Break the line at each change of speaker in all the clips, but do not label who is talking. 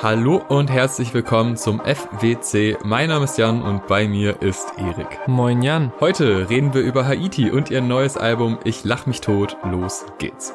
Hallo und herzlich willkommen zum FWC. Mein Name ist Jan und bei mir ist Erik.
Moin Jan.
Heute reden wir über Haiti und ihr neues Album Ich lach mich tot. Los geht's.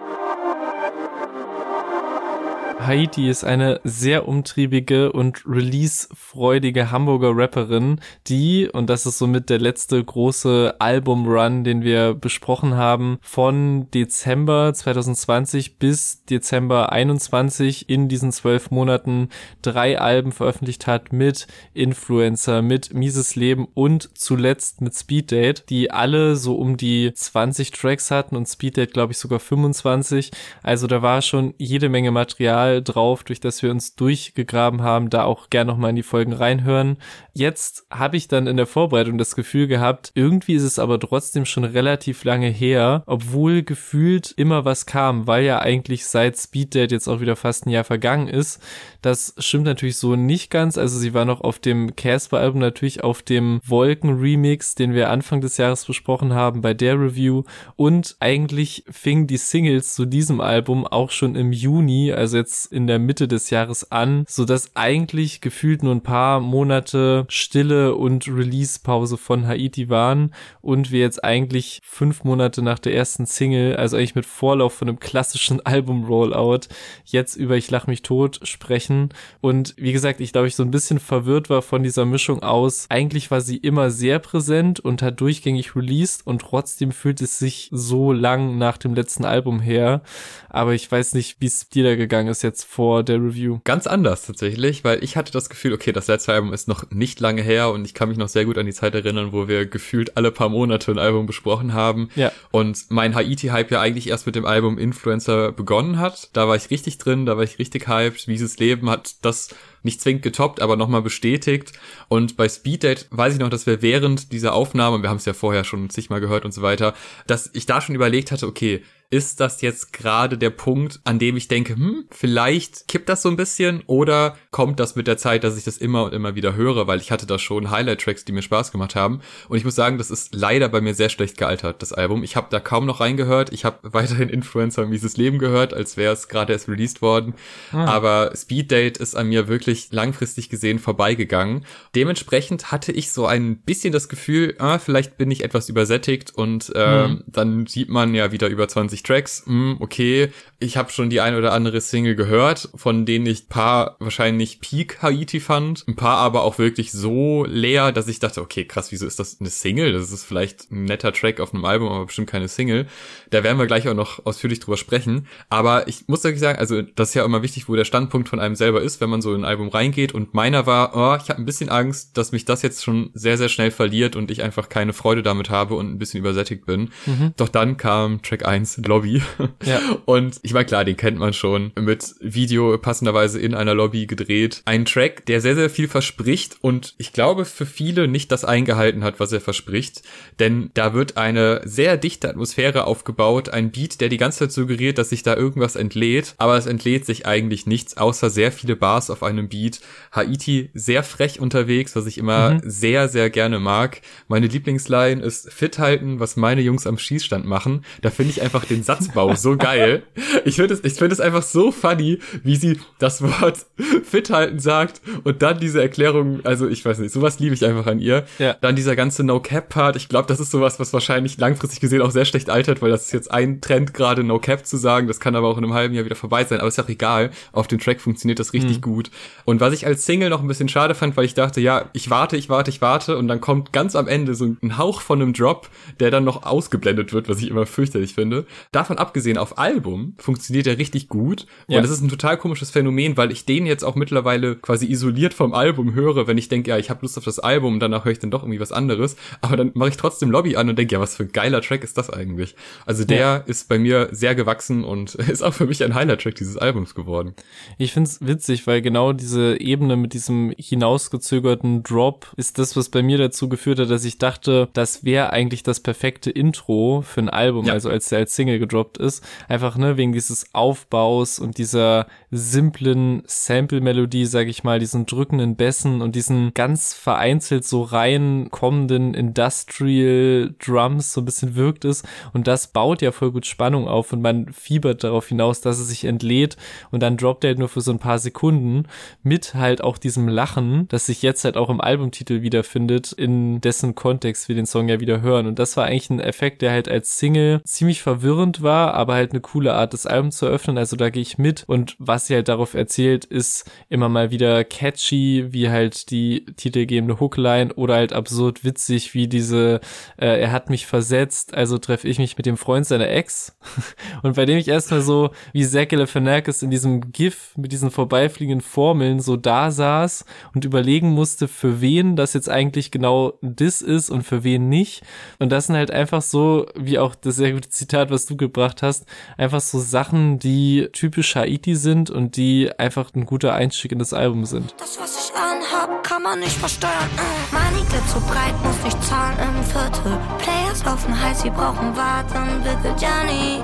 Haiti ist eine sehr umtriebige und release-freudige Hamburger Rapperin, die, und das ist somit der letzte große Album-Run, den wir besprochen haben, von Dezember 2020 bis Dezember 21 in diesen zwölf Monaten drei Alben veröffentlicht hat mit Influencer, mit Mises Leben und zuletzt mit Speed Date, die alle so um die 20 Tracks hatten und Speed Date glaube ich sogar 25. Also da war schon jede Menge Material drauf, durch das wir uns durchgegraben haben, da auch gern nochmal in die Folgen reinhören. Jetzt habe ich dann in der Vorbereitung das Gefühl gehabt, irgendwie ist es aber trotzdem schon relativ lange her, obwohl gefühlt immer was kam, weil ja eigentlich seit Speed Date jetzt auch wieder fast ein Jahr vergangen ist. Das stimmt natürlich so nicht ganz. Also sie war noch auf dem Casper-Album, natürlich auf dem Wolken-Remix, den wir Anfang des Jahres besprochen haben bei der Review. Und eigentlich fingen die Singles zu diesem Album auch schon im Juni, also jetzt in der Mitte des Jahres an, so dass eigentlich gefühlt nur ein paar Monate Stille und Release-Pause von Haiti waren und wir jetzt eigentlich fünf Monate nach der ersten Single, also eigentlich mit Vorlauf von einem klassischen Album-Rollout, jetzt über Ich lach mich tot sprechen. Und wie gesagt, ich glaube, ich so ein bisschen verwirrt war von dieser Mischung aus. Eigentlich war sie immer sehr präsent und hat durchgängig released und trotzdem fühlt es sich so lang nach dem letzten Album her. Aber ich weiß nicht, wie es dir da gegangen ist jetzt vor der Review?
Ganz anders tatsächlich, weil ich hatte das Gefühl, okay, das letzte Album ist noch nicht lange her und ich kann mich noch sehr gut an die Zeit erinnern, wo wir gefühlt alle paar Monate ein Album besprochen haben.
Ja.
Und mein Haiti-Hype ja eigentlich erst mit dem Album Influencer begonnen hat. Da war ich richtig drin, da war ich richtig hyped. Dieses Leben hat das nicht zwingend getoppt, aber nochmal bestätigt. Und bei Speeddate weiß ich noch, dass wir während dieser Aufnahme, wir haben es ja vorher schon zigmal gehört und so weiter, dass ich da schon überlegt hatte, okay, ist das jetzt gerade der Punkt, an dem ich denke, hm, vielleicht kippt das so ein bisschen oder kommt das mit der Zeit, dass ich das immer und immer wieder höre, weil ich hatte da schon Highlight-Tracks, die mir Spaß gemacht haben. Und ich muss sagen, das ist leider bei mir sehr schlecht gealtert, das Album. Ich habe da kaum noch reingehört. Ich habe weiterhin Influencer Mieses Leben gehört, als wäre es gerade erst released worden. Ah. Aber Speed Date ist an mir wirklich langfristig gesehen vorbeigegangen. Dementsprechend hatte ich so ein bisschen das Gefühl, ah, vielleicht bin ich etwas übersättigt und äh, mhm. dann sieht man ja wieder über 20 Tracks, mh, hm, okay, ich habe schon die ein oder andere Single gehört, von denen ich paar wahrscheinlich Peak Haiti fand, ein paar aber auch wirklich so leer, dass ich dachte, okay, krass, wieso ist das eine Single? Das ist vielleicht ein netter Track auf einem Album, aber bestimmt keine Single. Da werden wir gleich auch noch ausführlich drüber sprechen. Aber ich muss wirklich sagen, also das ist ja immer wichtig, wo der Standpunkt von einem selber ist, wenn man so in ein Album reingeht. Und meiner war, oh, ich habe ein bisschen Angst, dass mich das jetzt schon sehr, sehr schnell verliert und ich einfach keine Freude damit habe und ein bisschen übersättigt bin. Mhm. Doch dann kam Track 1, Lobby. Ja. Und ich meine, klar, den kennt man schon. Mit Video passenderweise in einer Lobby gedreht. Ein Track, der sehr, sehr viel verspricht und ich glaube für viele nicht das eingehalten hat, was er verspricht. Denn da wird eine sehr dichte Atmosphäre aufgebaut. Ein Beat, der die ganze Zeit suggeriert, dass sich da irgendwas entlädt. Aber es entlädt sich eigentlich nichts, außer sehr viele Bars auf einem Beat. Haiti sehr frech unterwegs, was ich immer mhm. sehr, sehr gerne mag. Meine Lieblingsline ist fit halten, was meine Jungs am Schießstand machen. Da finde ich einfach den Satzbau Wow, so geil. Ich finde es, ich finde es einfach so funny, wie sie das Wort fit halten sagt und dann diese Erklärung, also ich weiß nicht, sowas liebe ich einfach an ihr. Ja. Dann dieser ganze No-Cap-Part, ich glaube, das ist sowas, was wahrscheinlich langfristig gesehen auch sehr schlecht altert, weil das ist jetzt ein Trend gerade No-Cap zu sagen, das kann aber auch in einem halben Jahr wieder vorbei sein, aber ist auch egal, auf dem Track funktioniert das richtig mhm. gut. Und was ich als Single noch ein bisschen schade fand, weil ich dachte, ja, ich warte, ich warte, ich warte und dann kommt ganz am Ende so ein Hauch von einem Drop, der dann noch ausgeblendet wird, was ich immer fürchterlich finde. Davon abgesehen, auf Album funktioniert er richtig gut. Ja. Und das ist ein total komisches Phänomen, weil ich den jetzt auch mittlerweile quasi isoliert vom Album höre, wenn ich denke, ja, ich habe Lust auf das Album und danach höre ich dann doch irgendwie was anderes. Aber dann mache ich trotzdem Lobby an und denke, ja, was für ein geiler Track ist das eigentlich? Also der ja. ist bei mir sehr gewachsen und ist auch für mich ein Highlight-Track dieses Albums geworden.
Ich find's witzig, weil genau diese Ebene mit diesem hinausgezögerten Drop ist das, was bei mir dazu geführt hat, dass ich dachte, das wäre eigentlich das perfekte Intro für ein Album, ja. also als der als Single Single gedroppt ist. Einfach, ne, wegen dieses Aufbaus und dieser simplen Sample-Melodie, sag ich mal, diesen drückenden Bässen und diesen ganz vereinzelt so rein kommenden Industrial Drums so ein bisschen wirkt es. Und das baut ja voll gut Spannung auf und man fiebert darauf hinaus, dass es sich entlädt und dann droppt er halt nur für so ein paar Sekunden mit halt auch diesem Lachen, das sich jetzt halt auch im Albumtitel wiederfindet, in dessen Kontext wir den Song ja wieder hören. Und das war eigentlich ein Effekt, der halt als Single ziemlich verwirrend war, aber halt eine coole Art, das Album zu öffnen. Also da gehe ich mit. Und was sie halt darauf erzählt, ist immer mal wieder catchy, wie halt die titelgebende Hookline oder halt absurd witzig, wie diese, äh, er hat mich versetzt, also treffe ich mich mit dem Freund seiner Ex. Und bei dem ich erstmal so, wie Zach Galifianakis in diesem GIF mit diesen vorbeifliegenden Formeln so da saß und überlegen musste, für wen das jetzt eigentlich genau das ist und für wen nicht. Und das sind halt einfach so, wie auch das sehr gute Zitat, was du gebracht hast, einfach so Sachen, die typisch Haiti sind und die einfach ein guter Einstieg in das Album sind.
Das, was ich anhab, kann man nicht versteuern. Mm. Money geht zu breit, muss nicht zahlen im Viertel. Players laufen heiß, sie brauchen warten, bitte Johnny.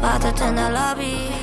Wartet in der Lobby.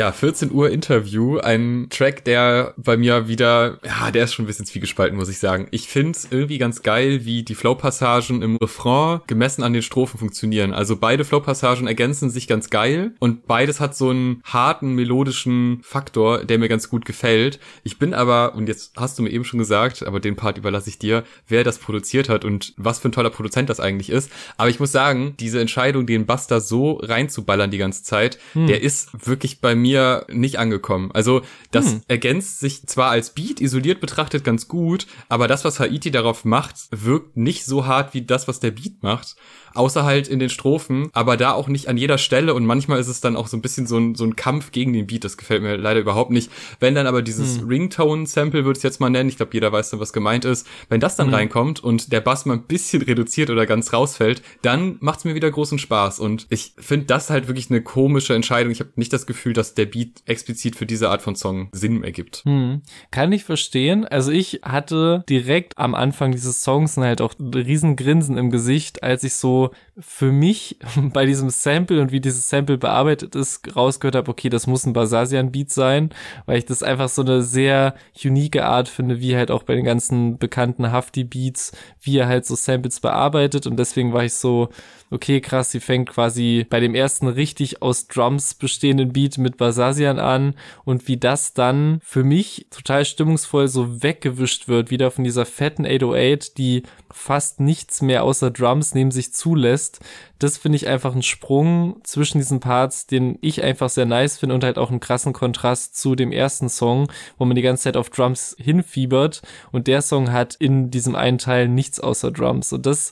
Ja, 14 Uhr Interview, ein Track, der bei mir wieder, ja, der ist schon ein bisschen zwiegespalten, muss ich sagen. Ich find's irgendwie ganz geil, wie die Flow-Passagen im Refrain gemessen an den Strophen funktionieren. Also beide Flow-Passagen ergänzen sich ganz geil und beides hat so einen harten, melodischen Faktor, der mir ganz gut gefällt. Ich bin aber, und jetzt hast du mir eben schon gesagt, aber den Part überlasse ich dir, wer das produziert hat und was für ein toller Produzent das eigentlich ist. Aber ich muss sagen, diese Entscheidung, den Buster so reinzuballern die ganze Zeit, hm. der ist wirklich bei mir nicht angekommen. Also das hm. ergänzt sich zwar als Beat isoliert betrachtet ganz gut, aber das, was Haiti darauf macht, wirkt nicht so hart wie das, was der Beat macht außer halt in den Strophen, aber da auch nicht an jeder Stelle und manchmal ist es dann auch so ein bisschen so ein, so ein Kampf gegen den Beat, das gefällt mir leider überhaupt nicht. Wenn dann aber dieses hm. Ringtone-Sample, würde ich jetzt mal nennen, ich glaube, jeder weiß dann, was gemeint ist, wenn das dann hm. reinkommt und der Bass mal ein bisschen reduziert oder ganz rausfällt, dann macht's mir wieder großen Spaß und ich finde das halt wirklich eine komische Entscheidung. Ich habe nicht das Gefühl, dass der Beat explizit für diese Art von Song Sinn ergibt.
Hm. Kann ich verstehen. Also ich hatte direkt am Anfang dieses Songs halt auch riesen Grinsen im Gesicht, als ich so für mich bei diesem Sample und wie dieses Sample bearbeitet ist, rausgehört habe, okay, das muss ein Basasian-Beat sein, weil ich das einfach so eine sehr unique Art finde, wie halt auch bei den ganzen bekannten Hafti-Beats, wie er halt so Samples bearbeitet. Und deswegen war ich so, okay, krass, sie fängt quasi bei dem ersten richtig aus Drums bestehenden Beat mit Basasian an und wie das dann für mich total stimmungsvoll so weggewischt wird, wieder von dieser fetten 808, die fast nichts mehr außer Drums neben sich zulässt. Das finde ich einfach ein Sprung zwischen diesen Parts, den ich einfach sehr nice finde und halt auch einen krassen Kontrast zu dem ersten Song, wo man die ganze Zeit auf Drums hinfiebert und der Song hat in diesem einen Teil nichts außer Drums und das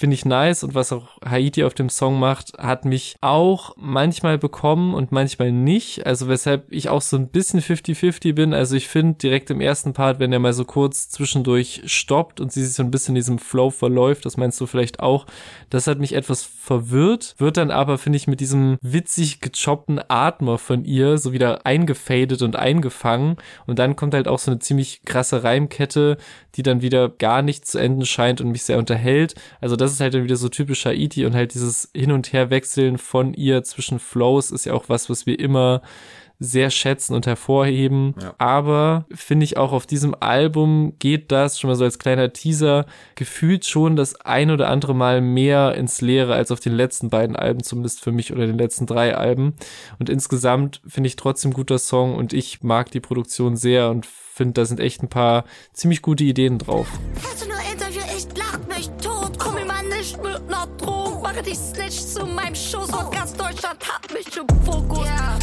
finde ich nice und was auch Haiti auf dem Song macht, hat mich auch manchmal bekommen und manchmal nicht. Also weshalb ich auch so ein bisschen 50-50 bin. Also ich finde direkt im ersten Part, wenn er mal so kurz zwischendurch stoppt und sie sich so ein bisschen in diesem Flow verläuft, das meinst du vielleicht auch, das hat mich etwas verwirrt, wird dann aber, finde ich, mit diesem witzig gechoppten Atmer von ihr so wieder eingefadet und eingefangen und dann kommt halt auch so eine ziemlich krasse Reimkette, die dann wieder gar nicht zu enden scheint und mich sehr unterhält. Also das das ist halt dann wieder so typisch Haiti und halt dieses Hin- und Herwechseln von ihr zwischen Flows ist ja auch was, was wir immer sehr schätzen und hervorheben. Ja. Aber finde ich auch auf diesem Album geht das schon mal so als kleiner Teaser gefühlt schon das ein oder andere Mal mehr ins Leere als auf den letzten beiden Alben, zumindest für mich oder den letzten drei Alben. Und insgesamt finde ich trotzdem guter Song und ich mag die Produktion sehr und finde, da sind echt ein paar ziemlich gute Ideen drauf. Mache dich Snitch zu meinem Schoß und ganz Deutschland hat mich im Fokus. Yeah.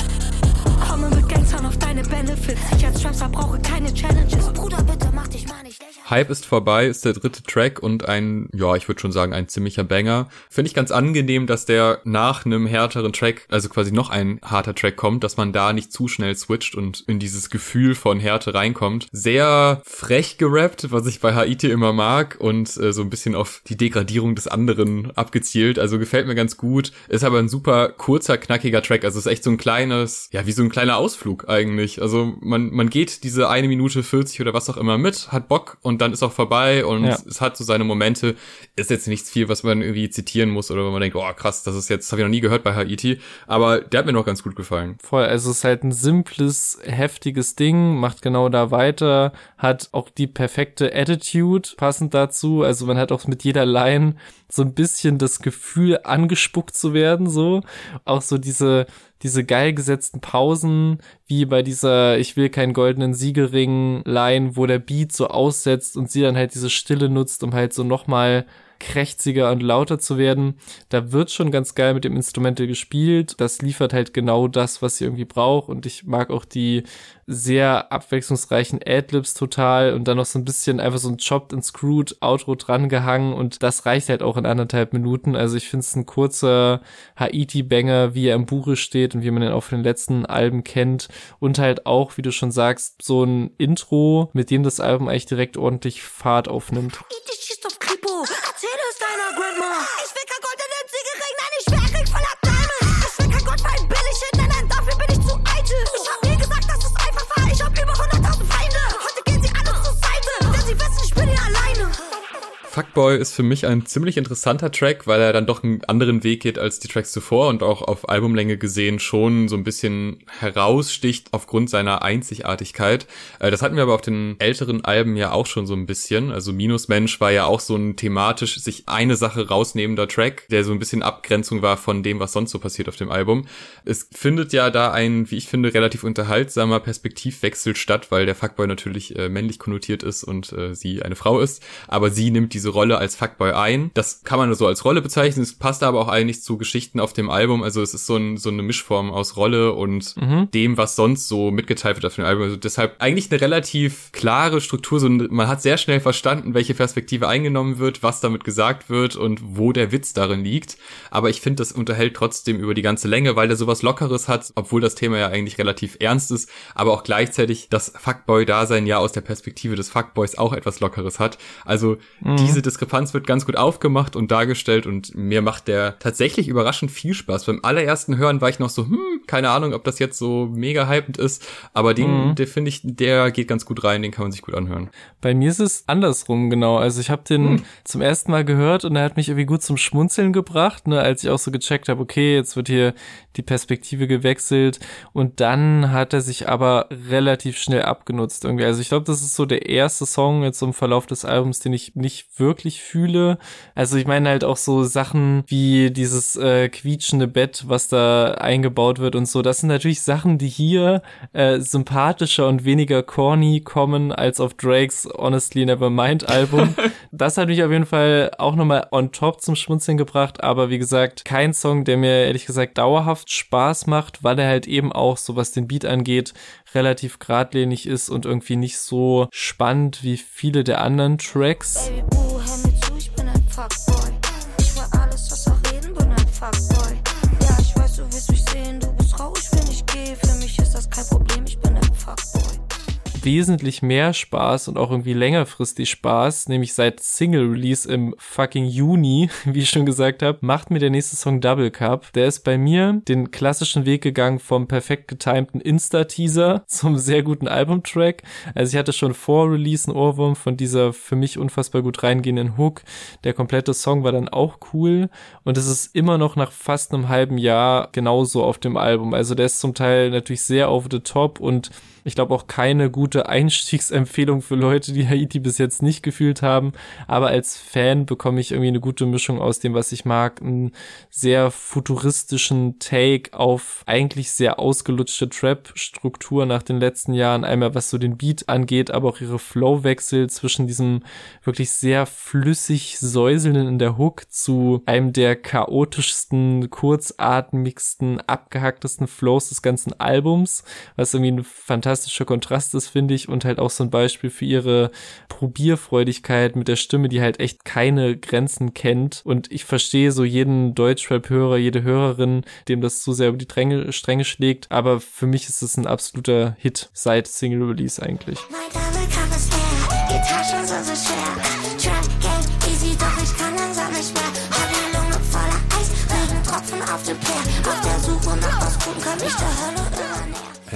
Komme mit Gangstern auf deine Benefits. Ich als Trapser brauche keine Challenges. Bruder, bitte mach dich mal nicht lächerlich.
Hype ist vorbei ist der dritte Track und ein, ja, ich würde schon sagen, ein ziemlicher Banger. Finde ich ganz angenehm, dass der nach einem härteren Track, also quasi noch ein harter Track kommt, dass man da nicht zu schnell switcht und in dieses Gefühl von Härte reinkommt. Sehr frech gerappt, was ich bei Haiti immer mag und äh, so ein bisschen auf die Degradierung des anderen abgezielt. Also gefällt mir ganz gut. Ist aber ein super kurzer, knackiger Track. Also ist echt so ein kleines, ja, wie so ein kleiner Ausflug eigentlich. Also man, man geht diese eine Minute 40 oder was auch immer mit, hat Bock und dann ist auch vorbei und ja. es hat so seine Momente. Ist jetzt nichts viel, was man irgendwie zitieren muss oder wo man denkt, oh krass, das ist jetzt, habe ich noch nie gehört bei Haiti, aber der hat mir noch ganz gut gefallen.
Voll, also es ist halt ein simples, heftiges Ding, macht genau da weiter, hat auch die perfekte Attitude passend dazu, also man hat auch mit jeder Line so ein bisschen das Gefühl, angespuckt zu werden, so. Auch so diese, diese geil gesetzten Pausen, wie bei dieser Ich will keinen goldenen Siegelring-Line, wo der Beat so aussetzt und sie dann halt diese Stille nutzt, um halt so nochmal krächziger und lauter zu werden. Da wird schon ganz geil mit dem Instrumental gespielt. Das liefert halt genau das, was sie irgendwie braucht. Und ich mag auch die sehr abwechslungsreichen Adlibs total und dann noch so ein bisschen einfach so ein Chopped and Screwed Outro dran gehangen und das reicht halt auch in anderthalb Minuten. Also ich finde es ein kurzer Haiti-Banger, wie er im Buche steht und wie man ihn auch von den letzten Alben kennt und halt auch, wie du schon sagst, so ein Intro, mit dem das Album eigentlich direkt ordentlich Fahrt aufnimmt.
Fuckboy ist für mich ein ziemlich interessanter Track, weil er dann doch einen anderen Weg geht als die Tracks zuvor und auch auf Albumlänge gesehen schon so ein bisschen heraussticht aufgrund seiner Einzigartigkeit. Äh, das hatten wir aber auf den älteren Alben ja auch schon so ein bisschen. Also Minusmensch war ja auch so ein thematisch sich eine Sache rausnehmender Track, der so ein bisschen Abgrenzung war von dem, was sonst so passiert auf dem Album. Es findet ja da ein, wie ich finde, relativ unterhaltsamer Perspektivwechsel statt, weil der Fuckboy natürlich äh, männlich konnotiert ist und äh, sie eine Frau ist, aber sie nimmt diese diese Rolle als Fuckboy ein. Das kann man nur so als Rolle bezeichnen. Es passt aber auch eigentlich zu Geschichten auf dem Album. Also es ist so, ein, so eine Mischform aus Rolle und mhm. dem, was sonst so mitgeteilt wird auf dem Album. Also deshalb eigentlich eine relativ klare Struktur. So, man hat sehr schnell verstanden, welche Perspektive eingenommen wird, was damit gesagt wird und wo der Witz darin liegt. Aber ich finde, das unterhält trotzdem über die ganze Länge, weil er sowas Lockeres hat, obwohl das Thema ja eigentlich relativ ernst ist, aber auch gleichzeitig das Fuckboy-Dasein ja aus der Perspektive des Fuckboys auch etwas Lockeres hat. Also mhm. diese diese Diskrepanz wird ganz gut aufgemacht und dargestellt und mir macht der tatsächlich überraschend viel Spaß. Beim allerersten Hören war ich noch so, hm, keine Ahnung, ob das jetzt so mega hypend ist, aber den, mhm. der finde ich, der geht ganz gut rein, den kann man sich gut anhören.
Bei mir ist es andersrum, genau. Also ich habe den mhm. zum ersten Mal gehört und er hat mich irgendwie gut zum Schmunzeln gebracht, ne, als ich auch so gecheckt habe, okay, jetzt wird hier die Perspektive gewechselt und dann hat er sich aber relativ schnell abgenutzt irgendwie. Also ich glaube, das ist so der erste Song jetzt im Verlauf des Albums, den ich nicht wirklich fühle. Also ich meine halt auch so Sachen wie dieses äh, quietschende Bett, was da eingebaut wird und so. Das sind natürlich Sachen, die hier äh, sympathischer und weniger corny kommen als auf Drakes Honestly Nevermind Album. das hat mich auf jeden Fall auch nochmal on top zum Schmunzeln gebracht, aber wie gesagt, kein Song, der mir ehrlich gesagt dauerhaft Spaß macht, weil er halt eben auch, so was den Beat angeht, relativ geradlinig ist und irgendwie nicht so spannend wie viele der anderen Tracks. Baby, hör mir zu, ich bin ein Fuckboy. Ich will alles, was auch reden, bin ein Fuckboy. Ja, ich weiß, du willst mich sehen, du bist traurig, wenn ich gehe. Für mich ist das kein Problem, ich bin ein Fuckboy wesentlich mehr Spaß und auch irgendwie längerfristig Spaß, nämlich seit Single Release im fucking Juni, wie ich schon gesagt habe, macht mir der nächste Song Double Cup. Der ist bei mir den klassischen Weg gegangen vom perfekt getimten Insta-Teaser zum sehr guten Albumtrack. Also ich hatte schon vor Release einen Ohrwurm von dieser für mich unfassbar gut reingehenden Hook. Der komplette Song war dann auch cool und es ist immer noch nach fast einem halben Jahr genauso auf dem Album. Also der ist zum Teil natürlich sehr over the top und ich glaube auch keine gute Einstiegsempfehlung für Leute, die Haiti bis jetzt nicht gefühlt haben. Aber als Fan bekomme ich irgendwie eine gute Mischung aus dem, was ich mag. Einen sehr futuristischen Take auf eigentlich sehr ausgelutschte Trap-Struktur nach den letzten Jahren. Einmal was so den Beat angeht, aber auch ihre Flow-Wechsel zwischen diesem wirklich sehr flüssig säuselnden in der Hook zu einem der chaotischsten, kurzatmigsten, abgehacktesten Flows des ganzen Albums, was irgendwie ein fantastisches fantastischer Kontrast ist, finde ich, und halt auch so ein Beispiel für ihre Probierfreudigkeit mit der Stimme, die halt echt keine Grenzen kennt. Und ich verstehe so jeden Deutschrap-Hörer, jede Hörerin, dem das zu sehr über die Dränge, Stränge schlägt. Aber für mich ist es ein absoluter Hit seit Single Release eigentlich.
Auf der Suche nach was Guten kann ich der Hölle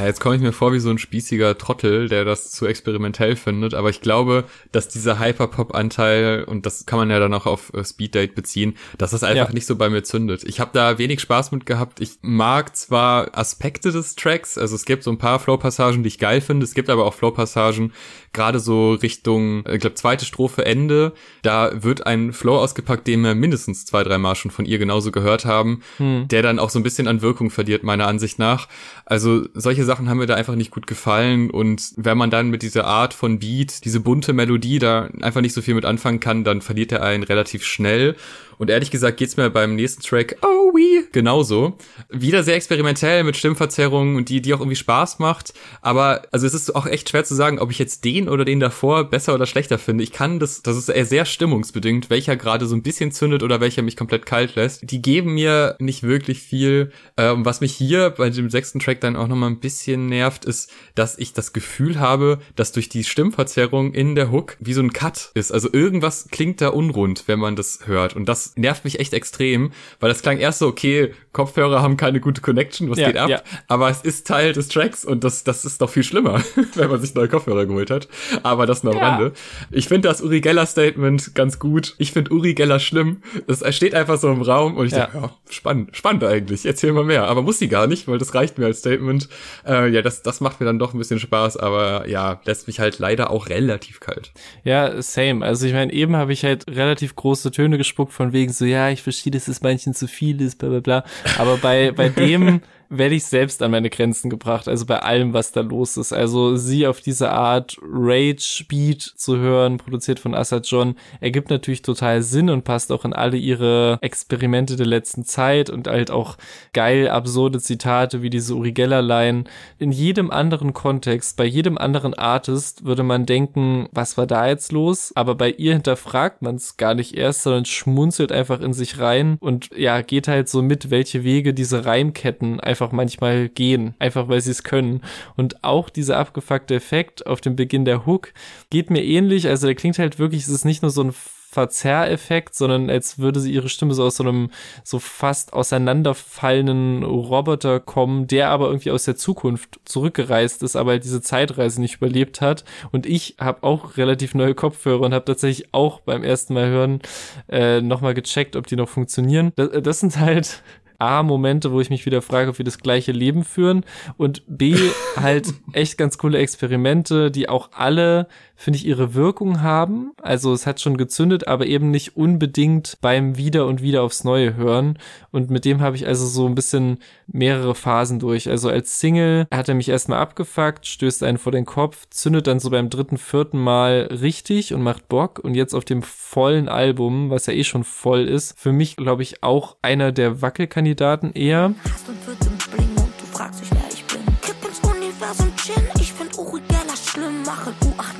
Ja, jetzt komme ich mir vor wie so ein spießiger Trottel, der das zu experimentell findet, aber ich glaube, dass dieser Hyperpop-Anteil, und das kann man ja dann auch auf äh, Speeddate beziehen, dass das einfach ja. nicht so bei mir zündet. Ich habe da wenig Spaß mit gehabt. Ich mag zwar Aspekte des Tracks, also es gibt so ein paar Flow-Passagen, die ich geil finde, es gibt aber auch Flow-Passagen, gerade so Richtung, ich glaube, zweite Strophe Ende, da wird ein Flow ausgepackt, den wir mindestens zwei, drei Mal schon von ihr genauso gehört haben, hm. der dann auch so ein bisschen an Wirkung verliert, meiner Ansicht nach. Also solche Sachen haben mir da einfach nicht gut gefallen und wenn man dann mit dieser Art von Beat, diese bunte Melodie da einfach nicht so viel mit anfangen kann, dann verliert er einen relativ schnell und ehrlich gesagt geht's mir beim nächsten Track, oh wie, genauso. Wieder sehr experimentell mit Stimmverzerrungen, die, die auch irgendwie Spaß macht. Aber, also es ist auch echt schwer zu sagen, ob ich jetzt den oder den davor besser oder schlechter finde. Ich kann das, das ist eher sehr stimmungsbedingt, welcher gerade so ein bisschen zündet oder welcher mich komplett kalt lässt. Die geben mir nicht wirklich viel. Ähm, was mich hier bei dem sechsten Track dann auch nochmal ein bisschen nervt, ist, dass ich das Gefühl habe, dass durch die Stimmverzerrung in der Hook wie so ein Cut ist. Also irgendwas klingt da unrund, wenn man das hört. Und das nervt mich echt extrem, weil das klang erst so, okay, Kopfhörer haben keine gute Connection, was ja, geht ab? Ja. Aber es ist Teil des Tracks und das, das ist doch viel schlimmer, wenn man sich neue Kopfhörer geholt hat. Aber das nur am ja. Rande. Ich finde das Uri Geller Statement ganz gut. Ich finde Uri Geller schlimm. Es steht einfach so im Raum und ich ja. denke, ja, spannend, spannend eigentlich. Erzähl mal mehr. Aber muss sie gar nicht, weil das reicht mir als Statement. Äh, ja, das, das macht mir dann doch ein bisschen Spaß, aber ja, lässt mich halt leider auch relativ kalt.
Ja, same. Also ich meine, eben habe ich halt relativ große Töne gespuckt von wegen so, ja, ich verstehe, dass es manchen zu viel ist, bla bla bla. Aber bei, bei dem werde ich selbst an meine Grenzen gebracht, also bei allem, was da los ist. Also sie auf diese Art Rage Beat zu hören, produziert von Assad John, ergibt natürlich total Sinn und passt auch in alle ihre Experimente der letzten Zeit und halt auch geil absurde Zitate wie diese Uri Geller Line. In jedem anderen Kontext, bei jedem anderen Artist würde man denken, was war da jetzt los? Aber bei ihr hinterfragt man es gar nicht erst, sondern schmunzelt einfach in sich rein und ja, geht halt so mit, welche Wege diese Reimketten einfach einfach manchmal gehen, einfach weil sie es können. Und auch dieser abgefuckte Effekt auf dem Beginn der Hook geht mir ähnlich. Also der klingt halt wirklich, es ist nicht nur so ein Verzerreffekt, sondern als würde sie ihre Stimme so aus so einem so fast auseinanderfallenden Roboter kommen, der aber irgendwie aus der Zukunft zurückgereist ist, aber halt diese Zeitreise nicht überlebt hat. Und ich habe auch relativ neue Kopfhörer und habe tatsächlich auch beim ersten Mal hören äh, nochmal gecheckt, ob die noch funktionieren. Das, das sind halt A, Momente, wo ich mich wieder frage, ob wir das gleiche Leben führen und B, halt echt ganz coole Experimente, die auch alle finde ich, ihre Wirkung haben. Also es hat schon gezündet, aber eben nicht unbedingt beim Wieder und Wieder aufs Neue hören. Und mit dem habe ich also so ein bisschen mehrere Phasen durch. Also als Single hat er mich erstmal abgefuckt, stößt einen vor den Kopf, zündet dann so beim dritten, vierten Mal richtig und macht Bock. Und jetzt auf dem vollen Album, was ja eh schon voll ist, für mich, glaube ich, auch einer der Wackelkandidaten eher. Ich find Uri Geller schlimm, mache U8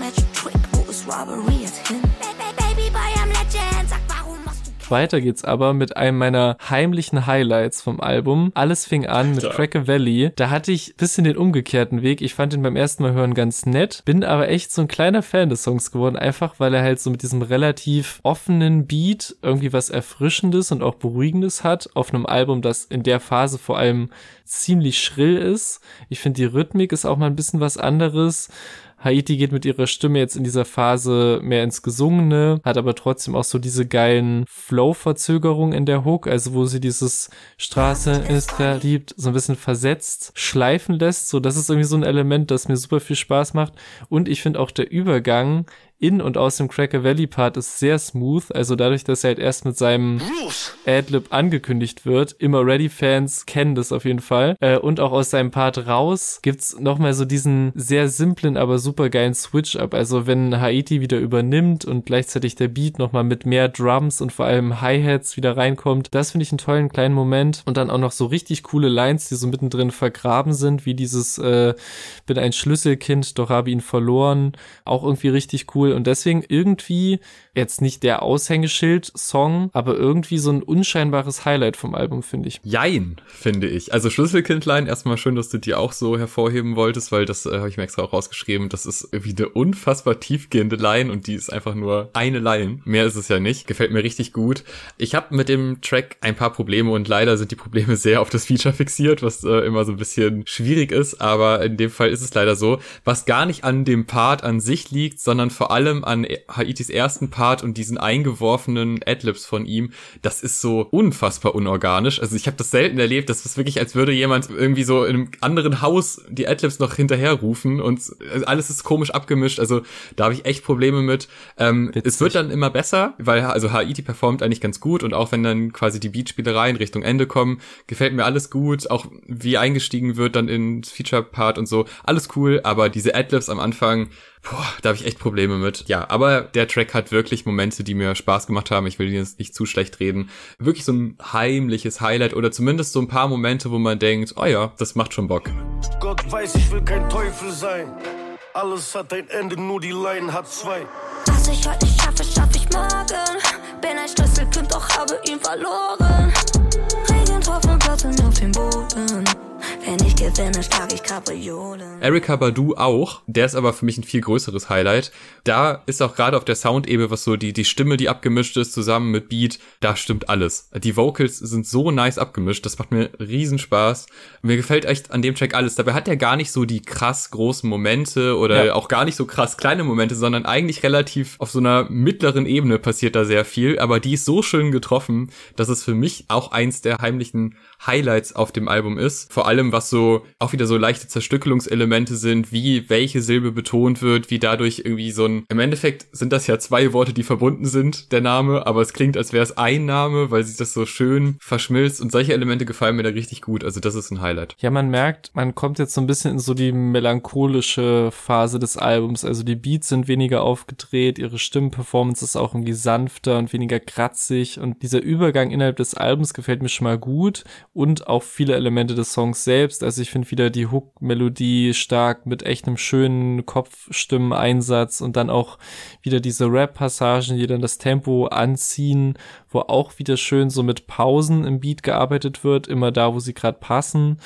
weiter geht's aber mit einem meiner heimlichen Highlights vom Album. Alles fing an mit ja. Cracker Valley. Da hatte ich bisschen den umgekehrten Weg. Ich fand ihn beim ersten Mal hören ganz nett, bin aber echt so ein kleiner Fan des Songs geworden, einfach weil er halt so mit diesem relativ offenen Beat irgendwie was Erfrischendes und auch Beruhigendes hat auf einem Album, das in der Phase vor allem ziemlich schrill ist. Ich finde die Rhythmik ist auch mal ein bisschen was anderes. Haiti geht mit ihrer Stimme jetzt in dieser Phase mehr ins Gesungene, hat aber trotzdem auch so diese geilen Flow-Verzögerungen in der Hook, also wo sie dieses Straße ist verliebt so ein bisschen versetzt schleifen lässt. So, das ist irgendwie so ein Element, das mir super viel Spaß macht. Und ich finde auch der Übergang in und aus dem Cracker Valley Part ist sehr smooth. Also dadurch, dass er halt erst mit seinem Adlib angekündigt wird. Immer Ready Fans kennen das auf jeden Fall. Äh, und auch aus seinem Part raus gibt's nochmal so diesen sehr simplen, aber super geilen Switch-Up. Also wenn Haiti wieder übernimmt und gleichzeitig der Beat nochmal mit mehr Drums und vor allem Hi-Hats wieder reinkommt. Das finde ich einen tollen kleinen Moment. Und dann auch noch so richtig coole Lines, die so mittendrin vergraben sind, wie dieses äh, bin ein Schlüsselkind, doch habe ihn verloren. Auch irgendwie richtig cool Und deswegen irgendwie jetzt nicht der Aushängeschild-Song, aber irgendwie so ein unscheinbares Highlight vom Album, finde ich.
Jein, finde ich. Also Schlüsselkindlein, erstmal schön, dass du die auch so hervorheben wolltest, weil das äh, habe ich mir extra auch rausgeschrieben. Das ist irgendwie eine unfassbar tiefgehende Line und die ist einfach nur eine Line. Mehr ist es ja nicht. Gefällt mir richtig gut. Ich habe mit dem Track ein paar Probleme und leider sind die Probleme sehr auf das Feature fixiert, was äh, immer so ein bisschen schwierig ist, aber in dem Fall ist es leider so. Was gar nicht an dem Part an sich liegt, sondern vor allem an Haitis ersten Part Part und diesen eingeworfenen Adlibs von ihm, das ist so unfassbar unorganisch. Also ich habe das selten erlebt, das ist wirklich, als würde jemand irgendwie so in einem anderen Haus die Adlibs noch hinterher rufen und alles ist komisch abgemischt. Also da habe ich echt Probleme mit. Ähm, es wird dann immer besser, weil also Haiti performt eigentlich ganz gut und auch wenn dann quasi die Beatspielereien Richtung Ende kommen, gefällt mir alles gut. Auch wie eingestiegen wird dann ins Feature-Part und so, alles cool. Aber diese Adlibs am Anfang, Boah, da habe ich echt Probleme mit. Ja, aber der Track hat wirklich Momente, die mir Spaß gemacht haben. Ich will jetzt nicht zu schlecht reden. Wirklich so ein heimliches Highlight oder zumindest so ein paar Momente, wo man denkt, oh ja, das macht schon Bock. Gott weiß, ich will kein Teufel sein. Alles hat ein Ende, nur die Line hat zwei. Was ich heute nicht schaffe, schaffe ich morgen. Bin ein Schlüsselkind, doch habe ihn verloren. Regentropfen platzen auf dem Boden. Wenn ich gewinne, ich Kapriolen. Erika Badu auch. Der ist aber für mich ein viel größeres Highlight. Da ist auch gerade auf der Soundebene, was so die, die Stimme, die abgemischt ist, zusammen mit Beat, da stimmt alles. Die Vocals sind so nice abgemischt. Das macht mir riesen Spaß. Mir gefällt echt an dem Track alles. Dabei hat er gar nicht so die krass großen Momente oder ja. auch gar nicht so krass kleine Momente, sondern eigentlich relativ auf so einer mittleren Ebene passiert da sehr viel. Aber die ist so schön getroffen, dass es für mich auch eins der heimlichen Highlights auf dem Album ist. Vor allem, was so auch wieder so leichte Zerstückelungselemente sind, wie welche Silbe betont wird, wie dadurch irgendwie so ein, im Endeffekt sind das ja zwei Worte, die verbunden sind, der Name, aber es klingt, als wäre es ein Name, weil sich das so schön verschmilzt und solche Elemente gefallen mir da richtig gut. Also das ist ein Highlight.
Ja, man merkt, man kommt jetzt so ein bisschen in so die melancholische Phase des Albums. Also die Beats sind weniger aufgedreht, ihre Stimmenperformance ist auch irgendwie sanfter und weniger kratzig und dieser Übergang innerhalb des Albums gefällt mir schon mal gut und auch viele Elemente des Songs selbst. Also ich finde wieder die Hook-Melodie stark mit echt einem schönen Kopfstimmeneinsatz und dann auch wieder diese Rap-Passagen, die dann das Tempo anziehen, wo auch wieder schön so mit Pausen im Beat gearbeitet wird, immer da, wo sie gerade passen.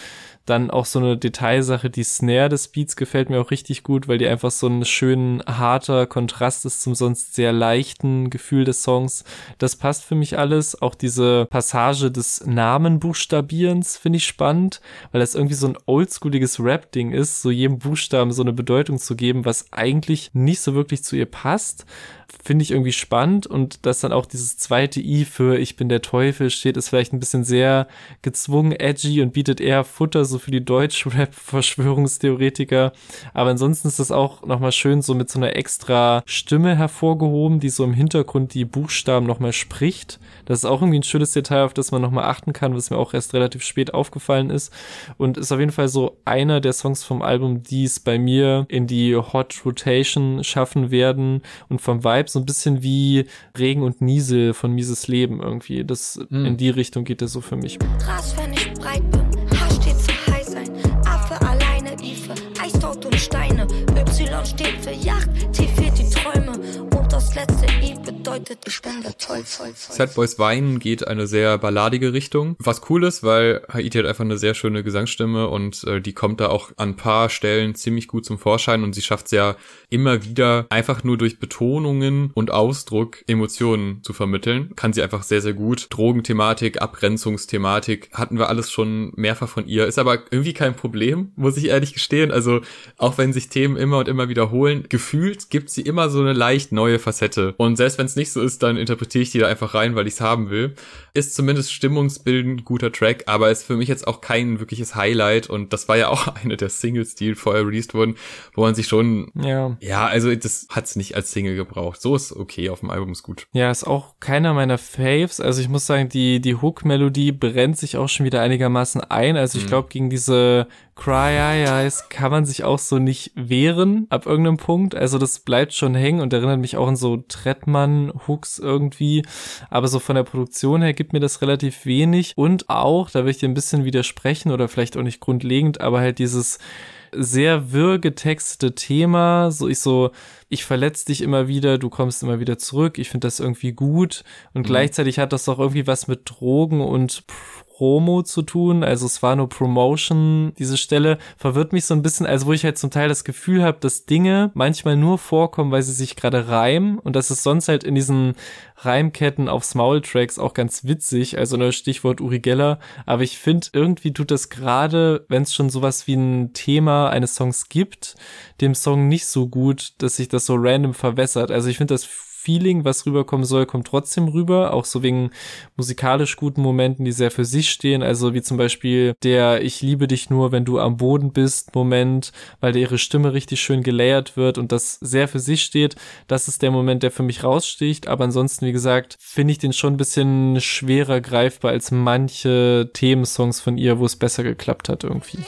Dann auch so eine Detailsache, die Snare des Beats gefällt mir auch richtig gut, weil die einfach so ein schön harter Kontrast ist zum sonst sehr leichten Gefühl des Songs. Das passt für mich alles. Auch diese Passage des Namenbuchstabierens finde ich spannend, weil das irgendwie so ein oldschooliges Rap-Ding ist, so jedem Buchstaben so eine Bedeutung zu geben, was eigentlich nicht so wirklich zu ihr passt finde ich irgendwie spannend und dass dann auch dieses zweite I für Ich bin der Teufel steht, ist vielleicht ein bisschen sehr gezwungen, edgy und bietet eher Futter so für die Deutsch-Rap-Verschwörungstheoretiker. Aber ansonsten ist das auch nochmal schön so mit so einer extra Stimme hervorgehoben, die so im Hintergrund die Buchstaben nochmal spricht. Das ist auch irgendwie ein schönes Detail, auf das man nochmal achten kann, was mir auch erst relativ spät aufgefallen ist. Und ist auf jeden Fall so einer der Songs vom Album, die es bei mir in die Hot Rotation schaffen werden und vom Vibe so ein bisschen wie Regen und Niesel von Mises Leben irgendwie. Das mhm. in die Richtung geht das so für mich. Krass, wenn ich breit bin, H steht für heiß sein, A für alleine, I für Eishaut und Steine, Y steht für Yacht, T bedeutet, ich bin der Teufel.
Sad Boys Weinen geht eine sehr balladige Richtung. Was cool ist, weil Haiti hat einfach eine sehr schöne Gesangsstimme und äh, die kommt da auch an paar Stellen ziemlich gut zum Vorschein und sie schafft es ja immer wieder einfach nur durch Betonungen und Ausdruck Emotionen zu vermitteln. Kann sie einfach sehr, sehr gut. Drogenthematik, Abgrenzungsthematik hatten wir alles schon mehrfach von ihr. Ist aber irgendwie kein Problem, muss ich ehrlich gestehen. Also auch wenn sich Themen immer und immer wiederholen, gefühlt gibt sie immer so eine leicht neue Facette. Und selbst wenn es nicht so ist, dann interpretiere ich die da einfach rein, weil ich es haben will. Ist zumindest stimmungsbildend guter Track, aber ist für mich jetzt auch kein wirkliches Highlight. Und das war ja auch eine der Singles, die vorher released wurden, wo man sich schon
ja.
Ja, also das hat's nicht als Single gebraucht. So ist okay, auf dem Album ist gut.
Ja, ist auch keiner meiner Faves. Also ich muss sagen, die, die Hook-Melodie brennt sich auch schon wieder einigermaßen ein. Also ich mhm. glaube, gegen diese Cry Eyes kann man sich auch so nicht wehren ab irgendeinem Punkt. Also das bleibt schon hängen und erinnert mich auch an so Trettmann-Hooks irgendwie. Aber so von der Produktion her gibt mir das relativ wenig. Und auch, da will ich dir ein bisschen widersprechen oder vielleicht auch nicht grundlegend, aber halt dieses sehr wirr getextete Thema, so ich so, ich verletze dich immer wieder, du kommst immer wieder zurück, ich finde das irgendwie gut und mhm. gleichzeitig hat das auch irgendwie was mit Drogen und Promo zu tun. Also es war nur Promotion. Diese Stelle verwirrt mich so ein bisschen, also wo ich halt zum Teil das Gefühl habe, dass Dinge manchmal nur vorkommen, weil sie sich gerade reimen und das ist sonst halt in diesen Reimketten auf Small-Tracks auch ganz witzig. Also ne Stichwort Uri Geller. Aber ich finde, irgendwie tut das gerade, wenn es schon sowas wie ein Thema eines Songs gibt, dem Song nicht so gut, dass sich das so random verwässert. Also ich finde das Feeling, was rüberkommen soll, kommt trotzdem rüber, auch so wegen musikalisch guten Momenten, die sehr für sich stehen, also wie zum Beispiel der Ich liebe dich nur, wenn du am Boden bist Moment, weil da ihre Stimme richtig schön gelayert wird und das sehr für sich steht. Das ist der Moment, der für mich raussticht, aber ansonsten, wie gesagt, finde ich den schon ein bisschen schwerer greifbar als manche Themensongs von ihr, wo es besser geklappt hat irgendwie.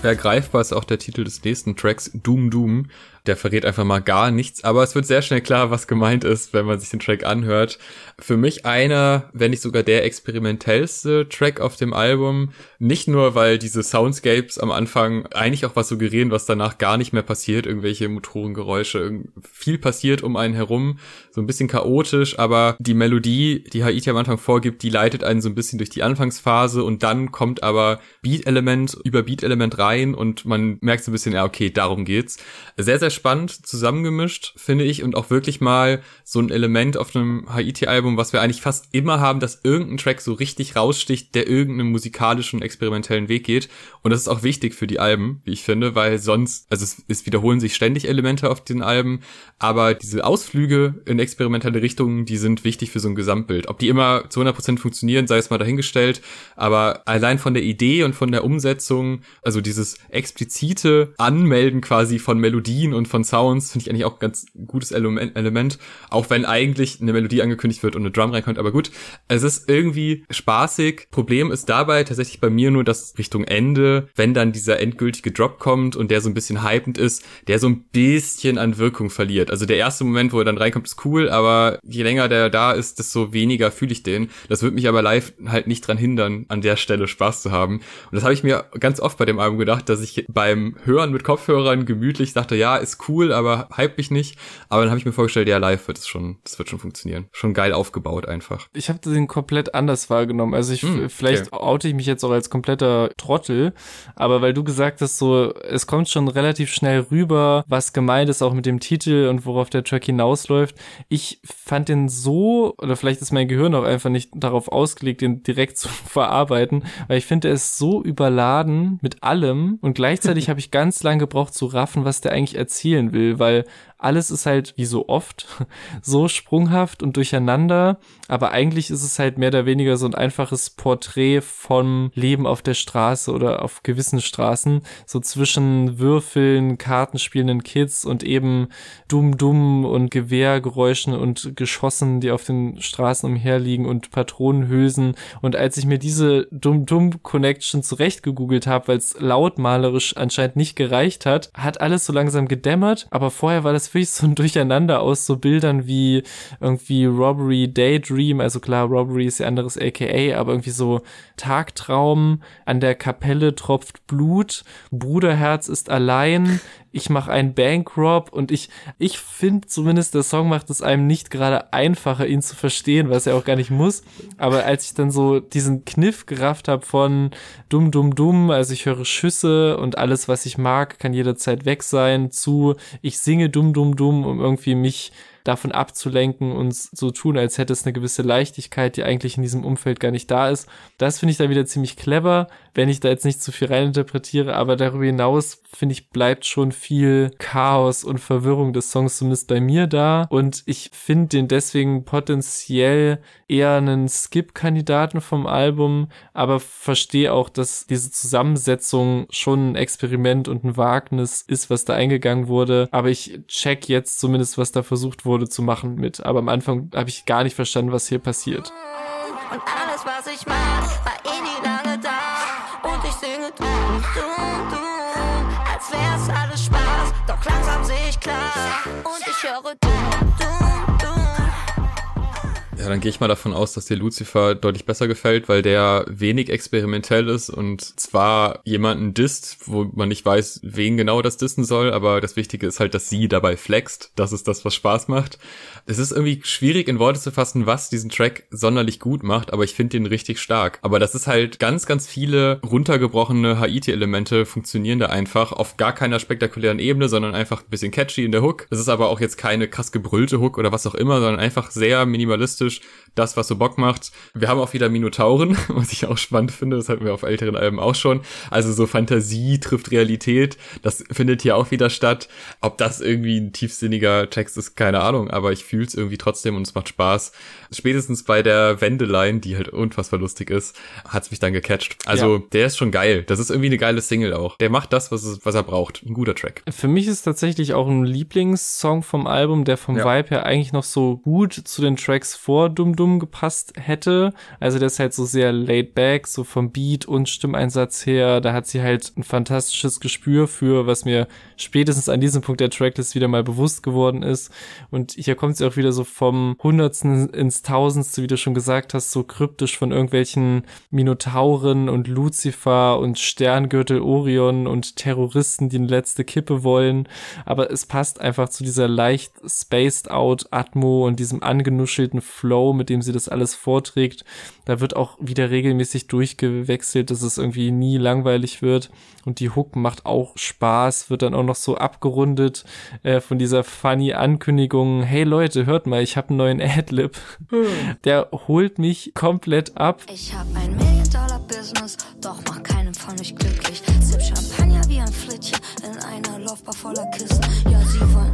Schwer greifbar ist auch der Titel des nächsten Tracks, Doom Doom. Der verrät einfach mal gar nichts, aber es wird sehr schnell klar, was gemeint ist, wenn man sich den Track anhört. Für mich einer, wenn nicht sogar der experimentellste Track auf dem Album. Nicht nur, weil diese Soundscapes am Anfang eigentlich auch was suggerieren, was danach gar nicht mehr passiert, irgendwelche Motorengeräusche, viel passiert um einen herum, so ein bisschen chaotisch, aber die Melodie, die Haiti am Anfang vorgibt, die leitet einen so ein bisschen durch die Anfangsphase und dann kommt aber Beat-Element über Beat-Element rein und man merkt so ein bisschen, ja, okay, darum geht's. Sehr, sehr spannend zusammengemischt, finde ich, und auch wirklich mal so ein Element auf einem Haiti-Album, was wir eigentlich fast immer haben, dass irgendein Track so richtig raussticht, der irgendeinen musikalischen, experimentellen Weg geht. Und das ist auch wichtig für die Alben, wie ich finde, weil sonst, also es, es wiederholen sich ständig Elemente auf den Alben, aber diese Ausflüge in experimentelle Richtungen, die sind wichtig für so ein Gesamtbild. Ob die immer zu 100% funktionieren, sei es mal dahingestellt, aber allein von der Idee und von der Umsetzung, also dieses explizite Anmelden quasi von Melodien und von Sounds finde ich eigentlich auch ein ganz gutes Element, auch wenn eigentlich eine Melodie angekündigt wird und eine Drum reinkommt, aber gut, es ist irgendwie spaßig. Problem ist dabei tatsächlich bei mir nur, dass Richtung Ende, wenn dann dieser endgültige Drop kommt und der so ein bisschen hypend ist, der so ein bisschen an Wirkung verliert. Also der erste Moment, wo er dann reinkommt, ist cool, aber je länger der da ist, desto weniger fühle ich den. Das wird mich aber live halt nicht dran hindern, an der Stelle Spaß zu haben. Und das habe ich mir ganz oft bei dem Album gedacht, dass ich beim Hören mit Kopfhörern gemütlich dachte, ja, ist cool, aber hype mich nicht. Aber dann habe ich mir vorgestellt, ja, live wird es schon, das wird schon funktionieren. Schon geil aufgebaut einfach.
Ich habe den komplett anders wahrgenommen. Also ich, hm, vielleicht okay. oute ich mich jetzt auch als kompletter Trottel, aber weil du gesagt hast, so, es kommt schon relativ schnell rüber, was gemeint ist auch mit dem Titel und worauf der Track hinausläuft. Ich fand den so, oder vielleicht ist mein Gehirn auch einfach nicht darauf ausgelegt, den direkt zu verarbeiten, weil ich finde, er ist so überladen mit allem und gleichzeitig habe ich ganz lange gebraucht zu raffen, was der eigentlich erzielen will, weil alles ist halt, wie so oft, so sprunghaft und durcheinander, aber eigentlich ist es halt mehr oder weniger so ein einfaches Porträt vom Leben auf der Straße oder auf gewissen Straßen, so zwischen Würfeln, Kartenspielenden Kids und eben Dumm-Dumm und Gewehrgeräuschen und Geschossen, die auf den Straßen umherliegen und Patronenhülsen. Und als ich mir diese Dumm-Dumm-Connection zurecht gegoogelt habe, weil es lautmalerisch anscheinend nicht gereicht hat, hat alles so langsam gedämmert, aber vorher war das wirklich so ein Durcheinander aus so Bildern wie irgendwie Robbery Daydream, also klar, Robbery ist ja anderes AKA, aber irgendwie so Tagtraum, an der Kapelle tropft Blut, Bruderherz ist allein, ich mache einen Bankrob und ich, ich finde zumindest, der Song macht es einem nicht gerade einfacher, ihn zu verstehen, was er auch gar nicht muss. Aber als ich dann so diesen Kniff gerafft habe von dumm, dumm, dumm, also ich höre Schüsse und alles, was ich mag, kann jederzeit weg sein, zu ich singe dumm, dumm, dumm, um irgendwie mich davon abzulenken und so tun, als hätte es eine gewisse Leichtigkeit, die eigentlich in diesem Umfeld gar nicht da ist. Das finde ich dann wieder ziemlich clever, wenn ich da jetzt nicht zu viel reininterpretiere, aber darüber hinaus finde ich, bleibt schon viel Chaos und Verwirrung des Songs zumindest bei mir da und ich finde den deswegen potenziell eher einen Skip-Kandidaten vom Album, aber verstehe auch, dass diese Zusammensetzung schon ein Experiment und ein Wagnis ist, was da eingegangen wurde, aber ich check jetzt zumindest, was da versucht wurde zu machen mit, aber am Anfang habe ich gar nicht verstanden, was hier passiert. Und alles, was ich mag, war eh nie lange da. Und ich singe du, du, du, als wär's alles Spaß.
Doch langsam sehe ich klar und ich höre Doom, Doom.
Ja, dann gehe ich mal davon aus, dass dir Lucifer deutlich besser gefällt, weil der wenig experimentell ist und zwar jemanden disst, wo man nicht weiß, wen genau das dissen soll, aber das Wichtige ist halt, dass sie dabei flext. Das ist das, was Spaß macht. Es ist irgendwie schwierig in Worte zu fassen, was diesen Track sonderlich gut macht, aber ich finde den richtig stark. Aber das ist halt ganz, ganz viele runtergebrochene Haiti-Elemente funktionieren da einfach auf gar keiner spektakulären Ebene, sondern einfach ein bisschen catchy in der Hook. Es ist aber auch jetzt keine krass gebrüllte Hook oder was auch immer, sondern einfach sehr minimalistisch das, was so Bock macht. Wir haben auch wieder Minotauren, was ich auch spannend finde. Das hatten wir auf älteren Alben auch schon. Also so Fantasie trifft Realität. Das findet hier auch wieder statt. Ob das irgendwie ein tiefsinniger Text ist, keine Ahnung. Aber ich fühle es irgendwie trotzdem und es macht Spaß. Spätestens bei der Wendeline, die halt unfassbar lustig ist, hat es mich dann gecatcht. Also ja. der ist schon geil. Das ist irgendwie eine geile Single auch. Der macht das, was, es, was er braucht. Ein guter Track.
Für mich ist tatsächlich auch ein Lieblingssong vom Album, der vom ja. Vibe her eigentlich noch so gut zu den Tracks vor Dum Dum gepasst hätte. Also der ist halt so sehr laid back, so vom Beat und Stimmeinsatz her. Da hat sie halt ein fantastisches Gespür für, was mir spätestens an diesem Punkt der Tracklist wieder mal bewusst geworden ist. Und hier kommt sie auch wieder so vom Hundertsten ins Tausendste, wie du schon gesagt hast, so kryptisch von irgendwelchen Minotauren und Lucifer und Sterngürtel Orion und Terroristen, die eine letzte Kippe wollen. Aber es passt einfach zu dieser leicht spaced out Atmo und diesem angenuschelten Flow, mit dem sie das alles vorträgt. Da wird auch wieder regelmäßig durchgewechselt, dass es irgendwie nie langweilig wird. Und die Hook macht auch Spaß, wird dann auch noch so abgerundet äh, von dieser funny Ankündigung, hey Leute, hört mal, ich habe einen neuen Adlib. Hm. Der holt mich komplett ab.
Ich habe ein Million-Dollar-Business, doch mach keinen von euch glücklich. Sipp Champagner wie ein Flittchen in einer Laufbar voller Kissen. Ja, sie wollen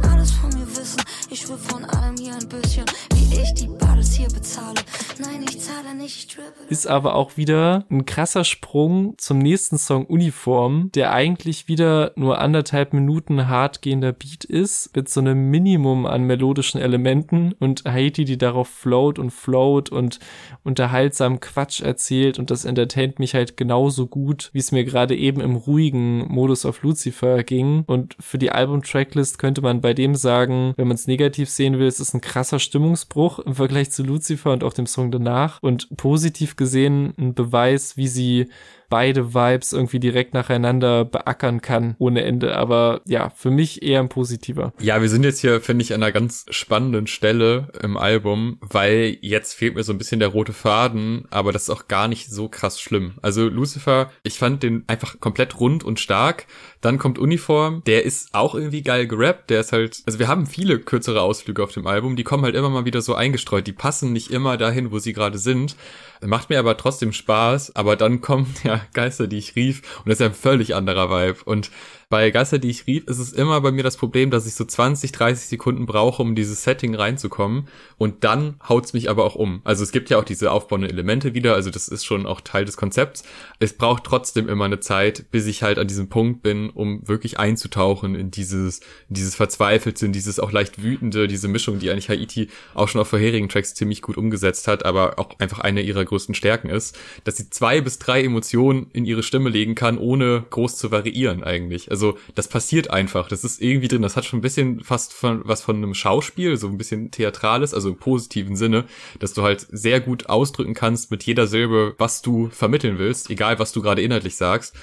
Ich will von allem hier ein bisschen, wie ich die Bades hier bezahle. Nein, ich zahle nicht, ich dribbel.
Ist aber auch wieder ein krasser Sprung zum nächsten Song Uniform, der eigentlich wieder nur anderthalb Minuten hart gehender Beat ist, mit so einem Minimum an melodischen Elementen und Haiti, die darauf float und float und unterhaltsam Quatsch erzählt und das entertaint mich halt genauso gut, wie es mir gerade eben im ruhigen Modus auf Lucifer ging. Und für die Album-Tracklist könnte man bei dem sagen, wenn man es negativ sehen will, ist ein krasser Stimmungsbruch im Vergleich zu Lucifer und auch dem Song danach. Und positiv gesehen ein Beweis, wie sie beide Vibes irgendwie direkt nacheinander beackern kann ohne Ende. Aber ja, für mich eher ein positiver.
Ja, wir sind jetzt hier, finde ich, an einer ganz spannenden Stelle im Album, weil jetzt fehlt mir so ein bisschen der rote Faden, aber das ist auch gar nicht so krass schlimm. Also Lucifer, ich fand den einfach komplett rund und stark. Dann kommt Uniform, der ist auch irgendwie geil gerappt, der ist halt, also wir haben viele kürzere Ausflüge auf dem Album, die kommen halt immer mal wieder so eingestreut, die passen nicht immer dahin, wo sie gerade sind. Macht mir aber trotzdem Spaß, aber dann kommen ja Geister, die ich rief. Und das ist ein völlig anderer Vibe. Und bei Geister, die ich rief, ist es immer bei mir das Problem, dass ich so 20, 30 Sekunden brauche, um dieses Setting reinzukommen. Und dann haut's mich aber auch um. Also es gibt ja auch diese aufbauenden Elemente wieder, also das ist schon auch Teil des Konzepts. Es braucht trotzdem immer eine Zeit, bis ich halt an diesem Punkt bin, um wirklich einzutauchen in dieses, in dieses Verzweifelte, in dieses auch leicht wütende, diese Mischung, die eigentlich Haiti auch schon auf vorherigen Tracks ziemlich gut umgesetzt hat, aber auch einfach eine ihrer größten Stärken ist, dass sie zwei bis drei Emotionen in ihre Stimme legen kann, ohne groß zu variieren eigentlich. Also das passiert einfach. Das ist irgendwie drin. Das hat schon ein bisschen fast von, was von einem Schauspiel, so ein bisschen theatrales, also im positiven Sinne, dass du halt sehr gut ausdrücken kannst mit jeder Silbe, was du vermitteln willst, egal was du gerade inhaltlich sagst.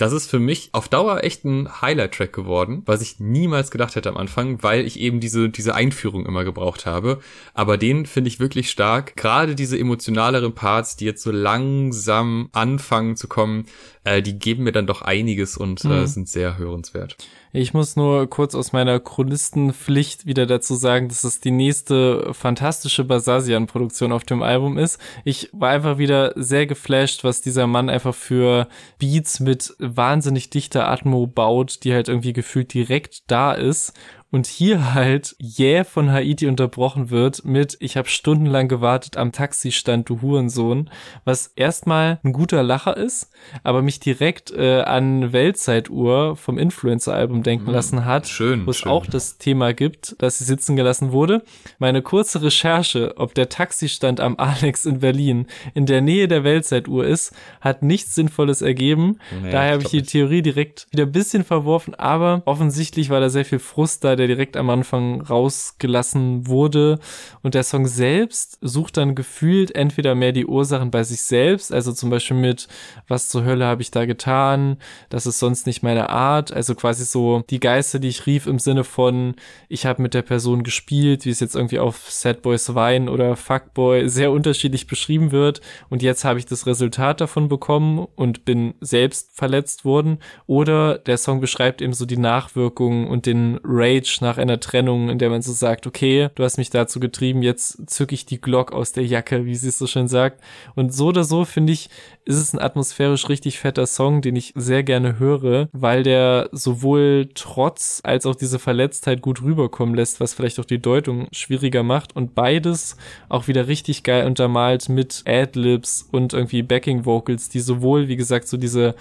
Das ist für mich auf Dauer echt ein Highlight-Track geworden, was ich niemals gedacht hätte am Anfang, weil ich eben diese, diese Einführung immer gebraucht habe. Aber den finde ich wirklich stark. Gerade diese emotionaleren Parts, die jetzt so langsam anfangen zu kommen, äh, die geben mir dann doch einiges und äh, mhm. sind sehr hörenswert.
Ich muss nur kurz aus meiner Chronistenpflicht wieder dazu sagen, dass es die nächste fantastische Basasian-Produktion auf dem Album ist. Ich war einfach wieder sehr geflasht, was dieser Mann einfach für Beats mit wahnsinnig dichter Atmo baut, die halt irgendwie gefühlt direkt da ist und hier halt jäh von Haiti unterbrochen wird mit ich habe stundenlang gewartet am Taxistand, du Hurensohn, was erstmal ein guter Lacher ist, aber mich direkt äh, an Weltzeituhr vom Influencer-Album denken mhm, lassen hat,
schön,
wo es auch das Thema gibt, dass sie sitzen gelassen wurde. Meine kurze Recherche, ob der Taxistand am Alex in Berlin in der Nähe der Weltzeituhr ist, hat nichts Sinnvolles ergeben. Nee, Daher habe ich die Theorie direkt wieder ein bisschen verworfen, aber offensichtlich war da sehr viel Frust da, der direkt am Anfang rausgelassen wurde. Und der Song selbst sucht dann gefühlt entweder mehr die Ursachen bei sich selbst, also zum Beispiel mit, was zur Hölle habe ich da getan, das ist sonst nicht meine Art, also quasi so die Geister, die ich rief im Sinne von, ich habe mit der Person gespielt, wie es jetzt irgendwie auf Sad Boys Wein oder Fuckboy sehr unterschiedlich beschrieben wird. Und jetzt habe ich das Resultat davon bekommen und bin selbst verletzt worden. Oder der Song beschreibt eben so die Nachwirkungen und den Rage nach einer Trennung, in der man so sagt, okay, du hast mich dazu getrieben, jetzt zücke ich die Glock aus der Jacke, wie sie es so schön sagt. Und so oder so, finde ich, ist es ein atmosphärisch richtig fetter Song, den ich sehr gerne höre, weil der sowohl Trotz als auch diese Verletztheit gut rüberkommen lässt, was vielleicht auch die Deutung schwieriger macht und beides auch wieder richtig geil untermalt mit Adlibs und irgendwie Backing Vocals, die sowohl, wie gesagt, so diese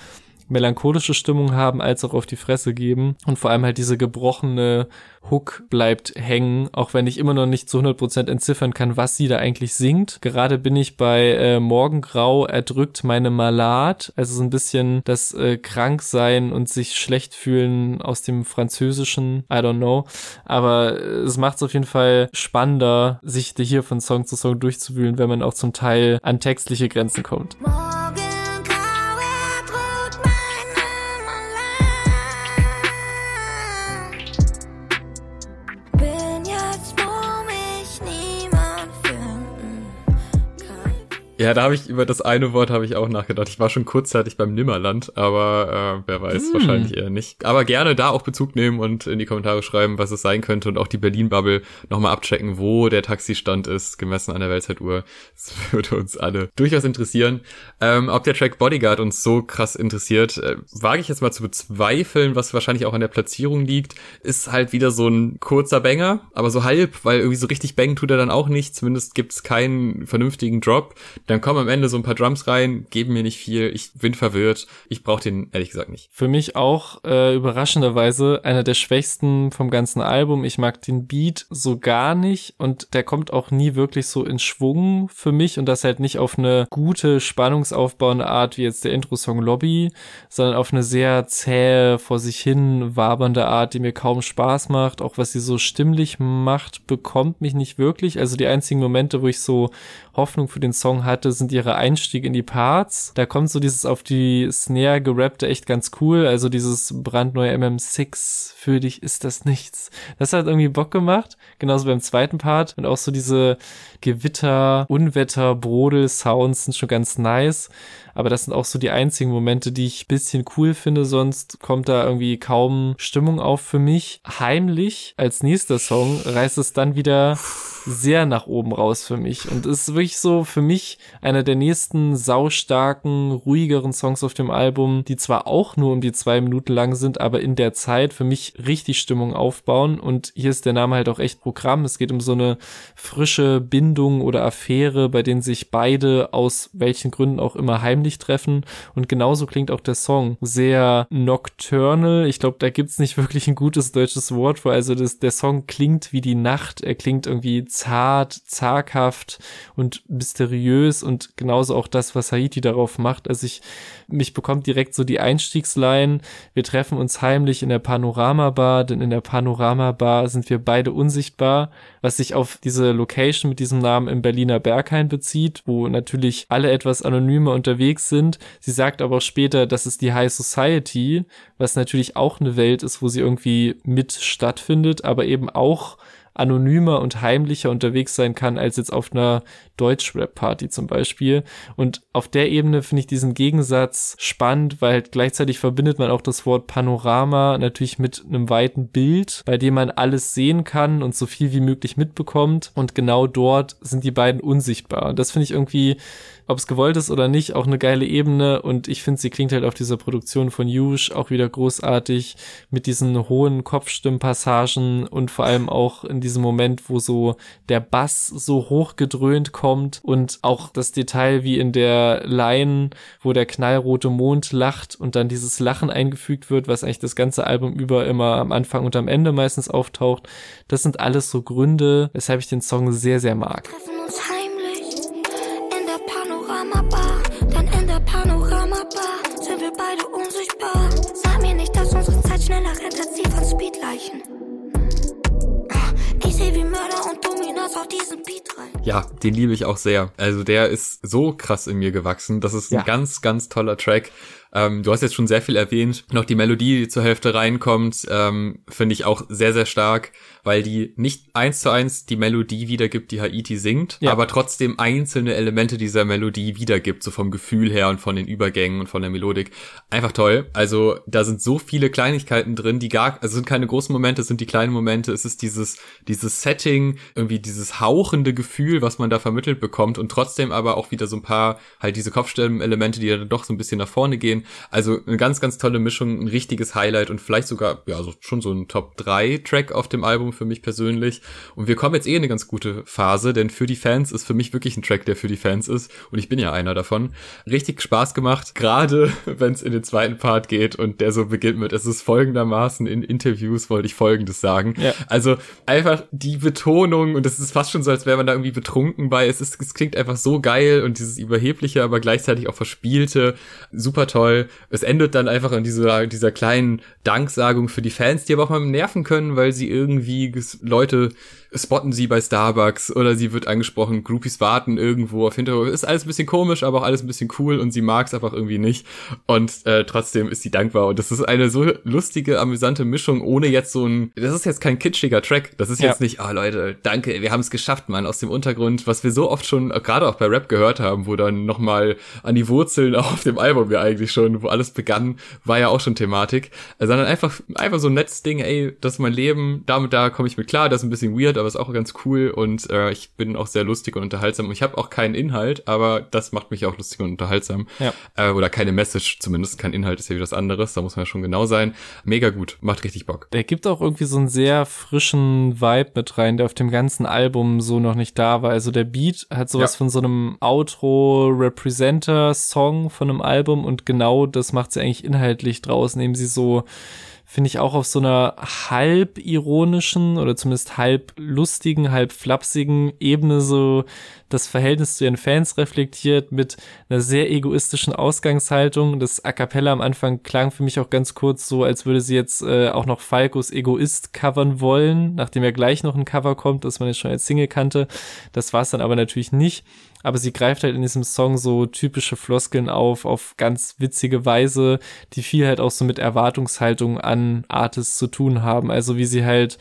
melancholische Stimmung haben, als auch auf die Fresse geben. Und vor allem halt diese gebrochene Hook bleibt hängen, auch wenn ich immer noch nicht zu 100% entziffern kann, was sie da eigentlich singt. Gerade bin ich bei äh, Morgengrau erdrückt meine Malad, also so ein bisschen das äh, Kranksein und sich schlecht fühlen aus dem Französischen, I don't know. Aber es macht es auf jeden Fall spannender, sich hier von Song zu Song durchzuwühlen, wenn man auch zum Teil an textliche Grenzen kommt.
Ja, da habe ich über das eine Wort habe ich auch nachgedacht. Ich war schon kurzzeitig beim Nimmerland, aber äh, wer weiß, mm. wahrscheinlich eher nicht. Aber gerne da auch Bezug nehmen und in die Kommentare schreiben, was es sein könnte und auch die Berlin-Bubble nochmal abchecken, wo der Taxistand ist, gemessen an der Weltzeituhr. Das würde uns alle durchaus interessieren. Ähm, ob der Track Bodyguard uns so krass interessiert, äh, wage ich jetzt mal zu bezweifeln, was wahrscheinlich auch an der Platzierung liegt. Ist halt wieder so ein kurzer Banger, aber so halb, weil irgendwie so richtig bang tut er dann auch nicht. Zumindest gibt's keinen vernünftigen Drop. Dann kommen am Ende so ein paar Drums rein, geben mir nicht viel, ich bin verwirrt. Ich brauche den ehrlich gesagt nicht.
Für mich auch äh, überraschenderweise einer der schwächsten vom ganzen Album. Ich mag den Beat so gar nicht und der kommt auch nie wirklich so in Schwung für mich und das halt nicht auf eine gute, spannungsaufbauende Art wie jetzt der Intro-Song Lobby, sondern auf eine sehr zähe, vor sich hin wabernde Art, die mir kaum Spaß macht. Auch was sie so stimmlich macht, bekommt mich nicht wirklich. Also die einzigen Momente, wo ich so Hoffnung für den Song hatte, sind ihre Einstiege in die Parts. Da kommt so dieses auf die Snare gerappte echt ganz cool. Also dieses brandneue MM6 für dich ist das nichts. Das hat irgendwie Bock gemacht. Genauso beim zweiten Part. Und auch so diese Gewitter, Unwetter, Brodel-Sounds sind schon ganz nice. Aber das sind auch so die einzigen Momente, die ich bisschen cool finde. Sonst kommt da irgendwie kaum Stimmung auf für mich. Heimlich als nächster Song reißt es dann wieder sehr nach oben raus für mich und ist wirklich so für mich einer der nächsten saustarken, ruhigeren Songs auf dem Album, die zwar auch nur um die zwei Minuten lang sind, aber in der Zeit für mich richtig Stimmung aufbauen und hier ist der Name halt auch echt Programm. Es geht um so eine frische Bindung oder Affäre, bei denen sich beide aus welchen Gründen auch immer heimlich treffen und genauso klingt auch der Song sehr nocturnal. Ich glaube, da gibt's nicht wirklich ein gutes deutsches Wort für. Also das, der Song klingt wie die Nacht. Er klingt irgendwie zart, zaghaft und mysteriös und genauso auch das, was Haiti darauf macht. Also ich, mich bekommt direkt so die Einstiegsline. Wir treffen uns heimlich in der Panorama-Bar, denn in der Panorama-Bar sind wir beide unsichtbar, was sich auf diese Location mit diesem Namen im Berliner Berghain bezieht, wo natürlich alle etwas anonymer unterwegs sind. Sie sagt aber auch später, das ist die High Society, was natürlich auch eine Welt ist, wo sie irgendwie mit stattfindet, aber eben auch anonymer und heimlicher unterwegs sein kann als jetzt auf einer Deutsch-Rap-Party zum Beispiel. Und auf der Ebene finde ich diesen Gegensatz spannend, weil halt gleichzeitig verbindet man auch das Wort Panorama natürlich mit einem weiten Bild, bei dem man alles sehen kann und so viel wie möglich mitbekommt. Und genau dort sind die beiden unsichtbar. Und das finde ich irgendwie ob es gewollt ist oder nicht, auch eine geile Ebene und ich finde, sie klingt halt auf dieser Produktion von Yush auch wieder großartig mit diesen hohen Kopfstimmpassagen und vor allem auch in diesem Moment, wo so der Bass so hoch gedröhnt kommt und auch das Detail wie in der Line, wo der knallrote Mond lacht und dann dieses Lachen eingefügt wird, was eigentlich das ganze Album über immer am Anfang und am Ende meistens auftaucht. Das sind alles so Gründe, weshalb ich den Song sehr, sehr mag.
Dominas auf diesen Beat rein.
Ja, den liebe ich auch sehr. Also der ist so krass in mir gewachsen. Das ist ein ganz, ganz toller Track. Ähm, du hast jetzt schon sehr viel erwähnt. Noch die Melodie, die zur Hälfte reinkommt, ähm, finde ich auch sehr, sehr stark, weil die nicht eins zu eins die Melodie wiedergibt, die Haiti singt, ja. aber trotzdem einzelne Elemente dieser Melodie wiedergibt, so vom Gefühl her und von den Übergängen und von der Melodik. Einfach toll. Also da sind so viele Kleinigkeiten drin, die gar, also sind keine großen Momente, es sind die kleinen Momente. Es ist dieses, dieses Setting, irgendwie dieses hauchende Gefühl, was man da vermittelt bekommt und trotzdem aber auch wieder so ein paar halt diese Kopfstimmen-Elemente, die dann doch so ein bisschen nach vorne gehen. Also eine ganz, ganz tolle Mischung, ein richtiges Highlight und vielleicht sogar, ja, so schon so ein Top 3 Track auf dem Album für mich persönlich. Und wir kommen jetzt eh in eine ganz gute Phase, denn für die Fans ist für mich wirklich ein Track, der für die Fans ist. Und ich bin ja einer davon. Richtig Spaß gemacht, gerade wenn es in den zweiten Part geht und der so beginnt mit, es ist folgendermaßen in Interviews wollte ich folgendes sagen. Ja. Also einfach die Betonung und es ist fast schon so, als wäre man da irgendwie betrunken bei. Es ist, es klingt einfach so geil und dieses überhebliche, aber gleichzeitig auch verspielte, super toll toll. Es endet dann einfach in dieser, dieser kleinen Danksagung für die Fans, die aber auch mal nerven können, weil sie irgendwie Leute spotten sie bei Starbucks oder sie wird angesprochen, Groupies warten irgendwo auf Hintergrund. Ist alles ein bisschen komisch, aber auch alles ein bisschen cool und sie mag es einfach irgendwie nicht. Und äh, trotzdem ist sie dankbar. Und das ist eine so lustige, amüsante Mischung, ohne jetzt so ein. Das ist jetzt kein kitschiger Track. Das ist ja. jetzt nicht, ah oh, Leute, danke, wir haben es geschafft, Mann, aus dem Untergrund, was wir so oft schon, gerade auch bei Rap gehört haben, wo dann nochmal an die Wurzeln auch auf dem Album ja eigentlich schon, wo alles begann, war ja auch schon Thematik. Sondern einfach, einfach so ein nettes Ding, ey, das ist mein Leben, damit da komme ich mit klar, das ist ein bisschen weird, aber ist auch ganz cool und äh, ich bin auch sehr lustig und unterhaltsam. Ich habe auch keinen Inhalt, aber das macht mich auch lustig und unterhaltsam. Ja. Äh, oder keine Message zumindest. Kein Inhalt ist ja wieder was anderes, da muss man ja schon genau sein. Mega gut, macht richtig Bock.
Der gibt auch irgendwie so einen sehr frischen Vibe mit rein, der auf dem ganzen Album so noch nicht da war. Also der Beat hat sowas ja. von so einem Outro-Representer-Song von einem Album und genau das macht sie eigentlich inhaltlich draus, indem sie so finde ich auch auf so einer halb ironischen oder zumindest halb lustigen, halb flapsigen Ebene so das Verhältnis zu ihren Fans reflektiert mit einer sehr egoistischen Ausgangshaltung. Das A Cappella am Anfang klang für mich auch ganz kurz so, als würde sie jetzt äh, auch noch Falcos Egoist covern wollen, nachdem ja gleich noch ein Cover kommt, das man jetzt schon als Single kannte. Das war es dann aber natürlich nicht aber sie greift halt in diesem Song so typische Floskeln auf, auf ganz witzige Weise, die viel halt auch so mit Erwartungshaltung an Artists zu tun haben. Also wie sie halt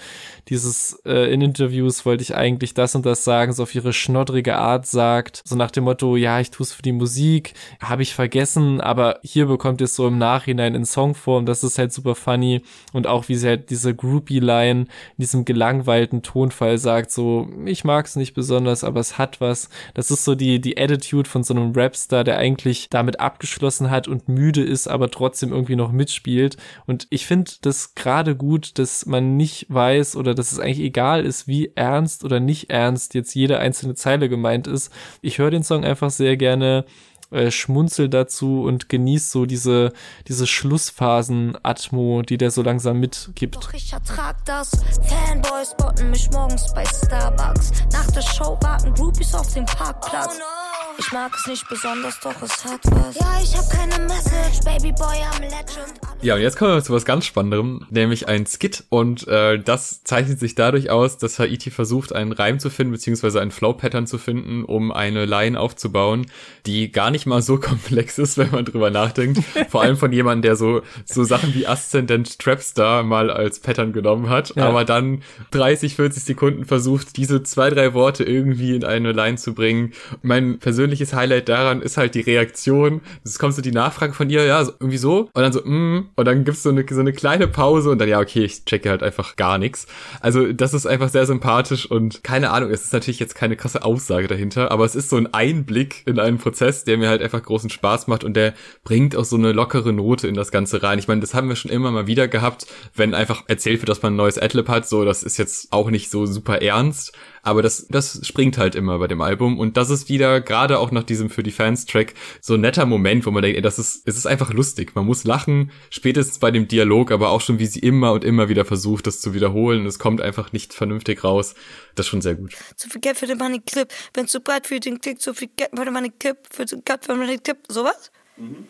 dieses äh, in Interviews wollte ich eigentlich das und das sagen, so auf ihre schnoddrige Art sagt, so nach dem Motto, ja, ich tue es für die Musik, habe ich vergessen, aber hier bekommt ihr es so im Nachhinein in Songform, das ist halt super funny und auch wie sie halt diese Groupie-Line in diesem gelangweilten Tonfall sagt, so, ich mag es nicht besonders, aber es hat was. Das ist so die, die Attitude von so einem Rapstar, der eigentlich damit abgeschlossen hat und müde ist, aber trotzdem irgendwie noch mitspielt und ich finde das gerade gut, dass man nicht weiß oder dass es eigentlich egal ist, wie ernst oder nicht ernst jetzt jede einzelne Zeile gemeint ist. Ich höre den Song einfach sehr gerne, äh, schmunzel dazu und genieß so diese, diese Schlussphasen-Atmo, die der so langsam mitgibt. Doch ich ertrag das. Fanboys spotten mich morgens bei Starbucks. Nach der Show warten Groupies auf dem Parkplatz. Oh no.
Ich mag es nicht besonders, doch es hat was. Ja, ich hab keine Message, Babyboy am Legend.
Ja, und jetzt kommen wir zu was ganz Spannenderem, nämlich ein Skit. Und äh, das zeichnet sich dadurch aus, dass Haiti versucht, einen Reim zu finden, beziehungsweise ein Flow-Pattern zu finden, um eine Line aufzubauen, die gar nicht mal so komplex ist, wenn man drüber nachdenkt. Vor allem von jemandem, der so, so Sachen wie Ascendant Trapstar mal als Pattern genommen hat, ja. aber dann 30, 40 Sekunden versucht, diese zwei, drei Worte irgendwie in eine Line zu bringen. Mein persönliches Highlight daran ist halt die Reaktion. Es kommt so die Nachfrage von ihr, ja, irgendwie so. Und dann so, mm, und dann gibt's so eine, so eine kleine Pause und dann, ja, okay, ich checke halt einfach gar nichts. Also, das ist einfach sehr sympathisch und keine Ahnung, es ist natürlich jetzt keine krasse Aussage dahinter, aber es ist so ein Einblick in einen Prozess, der mir halt einfach großen Spaß macht und der bringt auch so eine lockere Note in das Ganze rein. Ich meine, das haben wir schon immer mal wieder gehabt, wenn einfach erzählt wird, dass man ein neues Adlib hat, so, das ist jetzt auch nicht so super ernst, aber das, das springt halt immer bei dem Album und das ist wieder, gerade auch nach diesem für die Fans Track, so ein netter Moment, wo man denkt, ey, das ist, es ist einfach lustig. Man muss lachen, spätestens bei dem Dialog, aber auch schon, wie sie immer und immer wieder versucht, das zu wiederholen. Es kommt einfach nicht vernünftig raus. Das ist schon sehr gut.
Zu viel Geld für den Money Clip, wenn zu breit für den Klick, zu viel Geld für den Money Clip, für den Geld für den Money Clip, sowas? Mhm.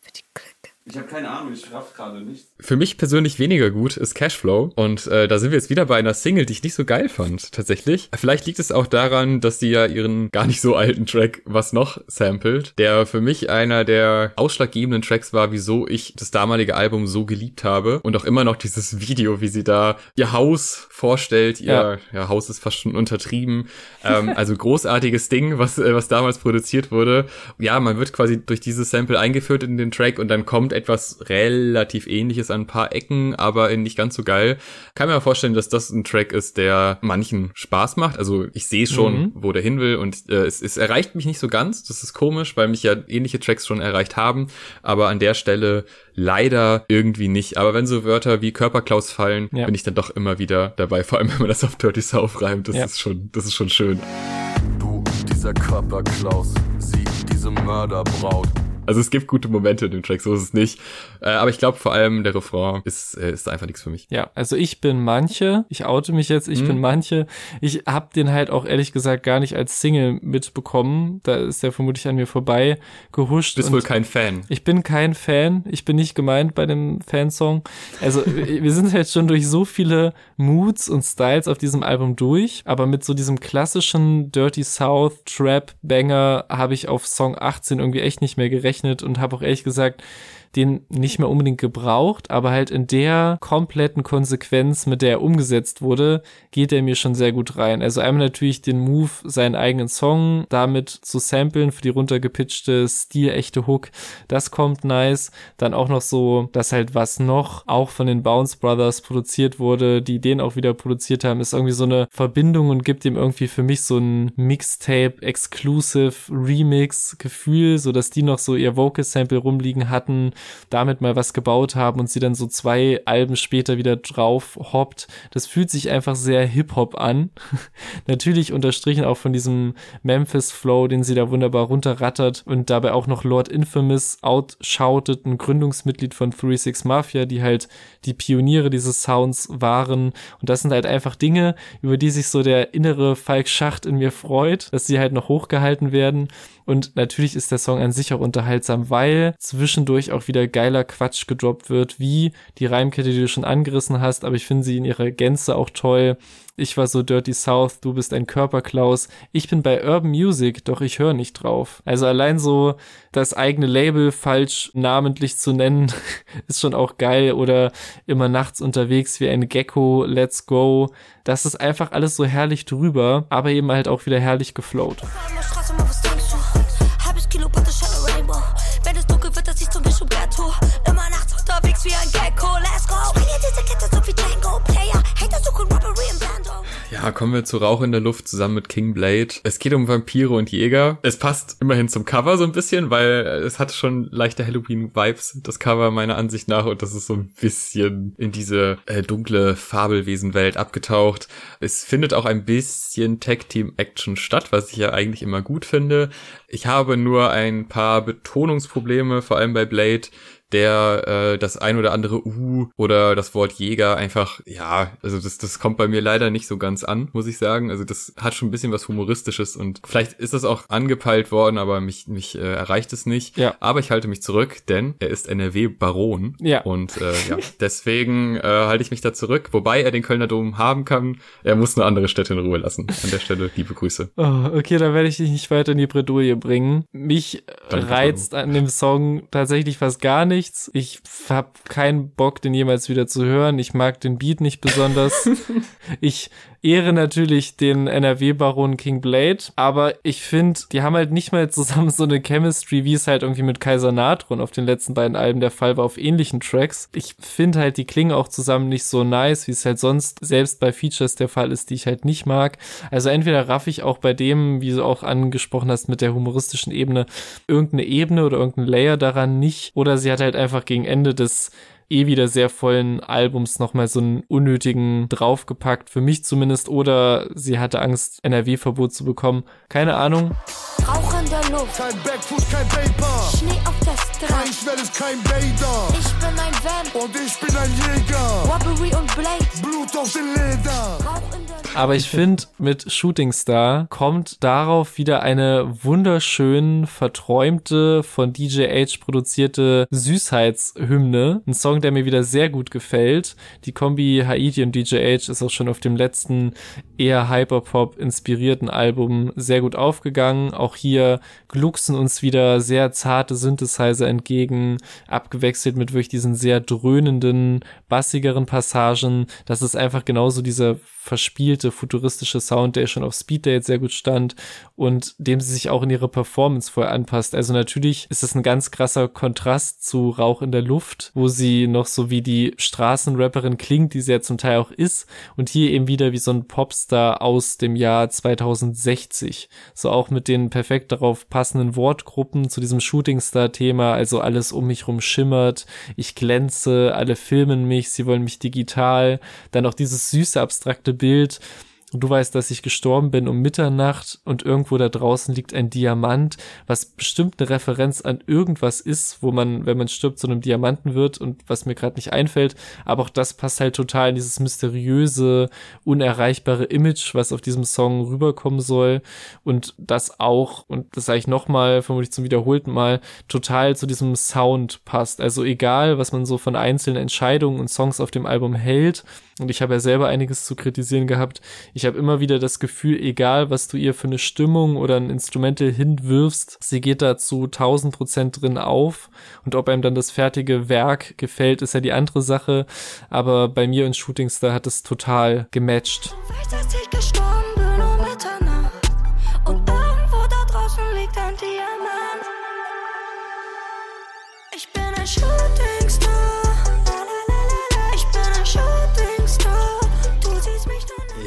Für die Clip. Ich habe keine Ahnung, ich raff gerade nicht.
Für mich persönlich weniger gut ist Cashflow und äh, da sind wir jetzt wieder bei einer Single, die ich nicht so geil fand, tatsächlich. Vielleicht liegt es auch daran, dass die ja ihren gar nicht so alten Track was noch samplet, der für mich einer der ausschlaggebenden Tracks war, wieso ich das damalige Album so geliebt habe und auch immer noch dieses Video, wie sie da ihr Haus vorstellt, ihr ja. ja Haus ist fast schon untertrieben, ähm, also großartiges Ding, was äh, was damals produziert wurde. Ja, man wird quasi durch dieses Sample eingeführt in den Track und dann kommt etwas relativ ähnliches an ein paar Ecken, aber nicht ganz so geil. Kann mir vorstellen, dass das ein Track ist, der manchen Spaß macht. Also ich sehe schon, mhm. wo der hin will und äh, es, es erreicht mich nicht so ganz. Das ist komisch, weil mich ja ähnliche Tracks schon erreicht haben. Aber an der Stelle leider irgendwie nicht. Aber wenn so Wörter wie Körperklaus fallen, ja. bin ich dann doch immer wieder dabei. Vor allem, wenn man das auf Dirty South reimt. Das ja. ist schon, das ist schon schön.
Du, dieser Körperklaus, sie, diese Mörderbraut.
Also es gibt gute Momente in dem Track, so ist es nicht. Äh, aber ich glaube vor allem der Refrain ist, äh, ist einfach nichts für mich.
Ja, also ich bin manche, ich oute mich jetzt, ich mhm. bin manche. Ich habe den halt auch ehrlich gesagt gar nicht als Single mitbekommen. Da ist der vermutlich an mir vorbei gehuscht.
Du bist wohl kein Fan.
Ich bin kein Fan. Ich bin nicht gemeint bei dem Fansong. Also wir sind halt schon durch so viele Moods und Styles auf diesem Album durch. Aber mit so diesem klassischen Dirty South Trap Banger habe ich auf Song 18 irgendwie echt nicht mehr gerechnet gerechnet und habe auch ehrlich gesagt den nicht mehr unbedingt gebraucht, aber halt in der kompletten Konsequenz, mit der er umgesetzt wurde, geht er mir schon sehr gut rein. Also einmal natürlich den Move, seinen eigenen Song damit zu samplen für die runtergepitchte, stilechte Hook, das kommt nice. Dann auch noch so, dass halt was noch auch von den Bounce Brothers produziert wurde, die den auch wieder produziert haben, ist irgendwie so eine Verbindung und gibt ihm irgendwie für mich so ein Mixtape, Exclusive, Remix Gefühl, so dass die noch so ihr Vocal Sample rumliegen hatten damit mal was gebaut haben und sie dann so zwei Alben später wieder drauf hoppt. Das fühlt sich einfach sehr Hip-Hop an. Natürlich unterstrichen auch von diesem Memphis-Flow, den sie da wunderbar runterrattert und dabei auch noch Lord Infamous outshoutet, ein Gründungsmitglied von 36 Mafia, die halt die Pioniere dieses Sounds waren. Und das sind halt einfach Dinge, über die sich so der innere Falk Schacht in mir freut, dass sie halt noch hochgehalten werden. Und natürlich ist der Song an sich auch unterhaltsam, weil zwischendurch auch wieder geiler Quatsch gedroppt wird, wie die Reimkette, die du schon angerissen hast, aber ich finde sie in ihrer Gänze auch toll. Ich war so Dirty South, du bist ein Körperklaus. Ich bin bei Urban Music, doch ich höre nicht drauf. Also allein so das eigene Label falsch namentlich zu nennen, ist schon auch geil. Oder immer nachts unterwegs wie ein Gecko, let's go. Das ist einfach alles so herrlich drüber, aber eben halt auch wieder herrlich geflowt.
Ja, kommen wir zu Rauch in der Luft zusammen mit King Blade. Es geht um Vampire und Jäger. Es passt immerhin zum Cover so ein bisschen, weil es hat schon leichte Halloween-Vibes, das Cover meiner Ansicht nach. Und das ist so ein bisschen in diese äh, dunkle Fabelwesenwelt abgetaucht. Es findet auch ein bisschen Tag-Team-Action statt, was ich ja eigentlich immer gut finde. Ich habe nur ein paar Betonungsprobleme, vor allem bei Blade der äh, das ein oder andere U oder das Wort Jäger einfach, ja, also das, das kommt bei mir leider nicht so ganz an, muss ich sagen. Also das hat schon ein bisschen was Humoristisches und vielleicht ist das auch angepeilt worden, aber mich, mich äh, erreicht es nicht.
Ja.
Aber ich halte mich zurück, denn er ist NRW-Baron.
Ja.
Und äh, ja, deswegen äh, halte ich mich da zurück, wobei er den Kölner Dom haben kann. Er muss eine andere Städte in Ruhe lassen. An der Stelle liebe Grüße.
Oh, okay, dann werde ich dich nicht weiter in die Bredouille bringen. Mich
Danke,
reizt an dem Song tatsächlich fast gar nichts. Ich habe keinen Bock, den jemals wieder zu hören. Ich mag den Beat nicht besonders. ich ehre natürlich den NRW-Baron King Blade, aber ich finde, die haben halt nicht mal zusammen so eine Chemistry, wie es halt irgendwie mit Kaiser Natron auf den letzten beiden Alben der Fall war, auf ähnlichen Tracks. Ich finde halt, die klingen auch zusammen nicht so nice, wie es halt sonst selbst bei Features der Fall ist, die ich halt nicht mag. Also entweder raff ich auch bei dem, wie du auch angesprochen hast, mit der humoristischen Ebene, irgendeine Ebene oder irgendein Layer daran nicht, oder sie hat halt einfach gegen Ende des eh wieder sehr vollen Albums nochmal so einen unnötigen draufgepackt, für mich zumindest, oder sie hatte Angst, NRW-Verbot zu bekommen. Keine Ahnung.
Der Luft,
Kein Backfoot, kein Paper.
Schnee auf der
Kein
Straße.
schnelles, kein Vader.
Ich bin ein Vamp,
Und ich bin ein Jäger.
Robbery und Blade.
Blut auf den Leder.
Aber ich finde, mit Shooting Star kommt darauf wieder eine wunderschön verträumte, von DJ H produzierte Süßheitshymne. Ein Song, der mir wieder sehr gut gefällt. Die Kombi Haiti und DJ H ist auch schon auf dem letzten eher Hyperpop inspirierten Album sehr gut aufgegangen. Auch hier glucksen uns wieder sehr zarte Synthesizer entgegen, abgewechselt mit wirklich diesen sehr dröhnenden, bassigeren Passagen. Das ist einfach genauso dieser verspielte, futuristische Sound, der schon auf Speed Date sehr gut stand und dem sie sich auch in ihre Performance voll anpasst. Also natürlich ist es ein ganz krasser Kontrast zu Rauch in der Luft, wo sie noch so wie die Straßenrapperin klingt, die sie ja zum Teil auch ist und hier eben wieder wie so ein Popstar aus dem Jahr 2060. So auch mit den perfekt darauf passenden Wortgruppen zu diesem Shootingstar-Thema, also alles um mich rum schimmert, ich glänze, alle filmen mich, sie wollen mich digital, dann auch dieses süße, abstrakte Bild, Du weißt, dass ich gestorben bin um Mitternacht und irgendwo da draußen liegt ein Diamant, was bestimmt eine Referenz an irgendwas ist, wo man, wenn man stirbt, zu einem Diamanten wird und was mir gerade nicht einfällt. Aber auch das passt halt total in dieses mysteriöse, unerreichbare Image, was auf diesem Song rüberkommen soll. Und das auch, und das sage ich nochmal, vermutlich zum wiederholten Mal, total zu diesem Sound passt. Also egal, was man so von einzelnen Entscheidungen und Songs auf dem Album hält, und ich habe ja selber einiges zu kritisieren gehabt. Ich habe immer wieder das Gefühl, egal was du ihr für eine Stimmung oder ein Instrumental hinwirfst, sie geht da zu 1000 Prozent drin auf. Und ob einem dann das fertige Werk gefällt, ist ja die andere Sache. Aber bei mir und Shootingstar hat es total gematcht.
Du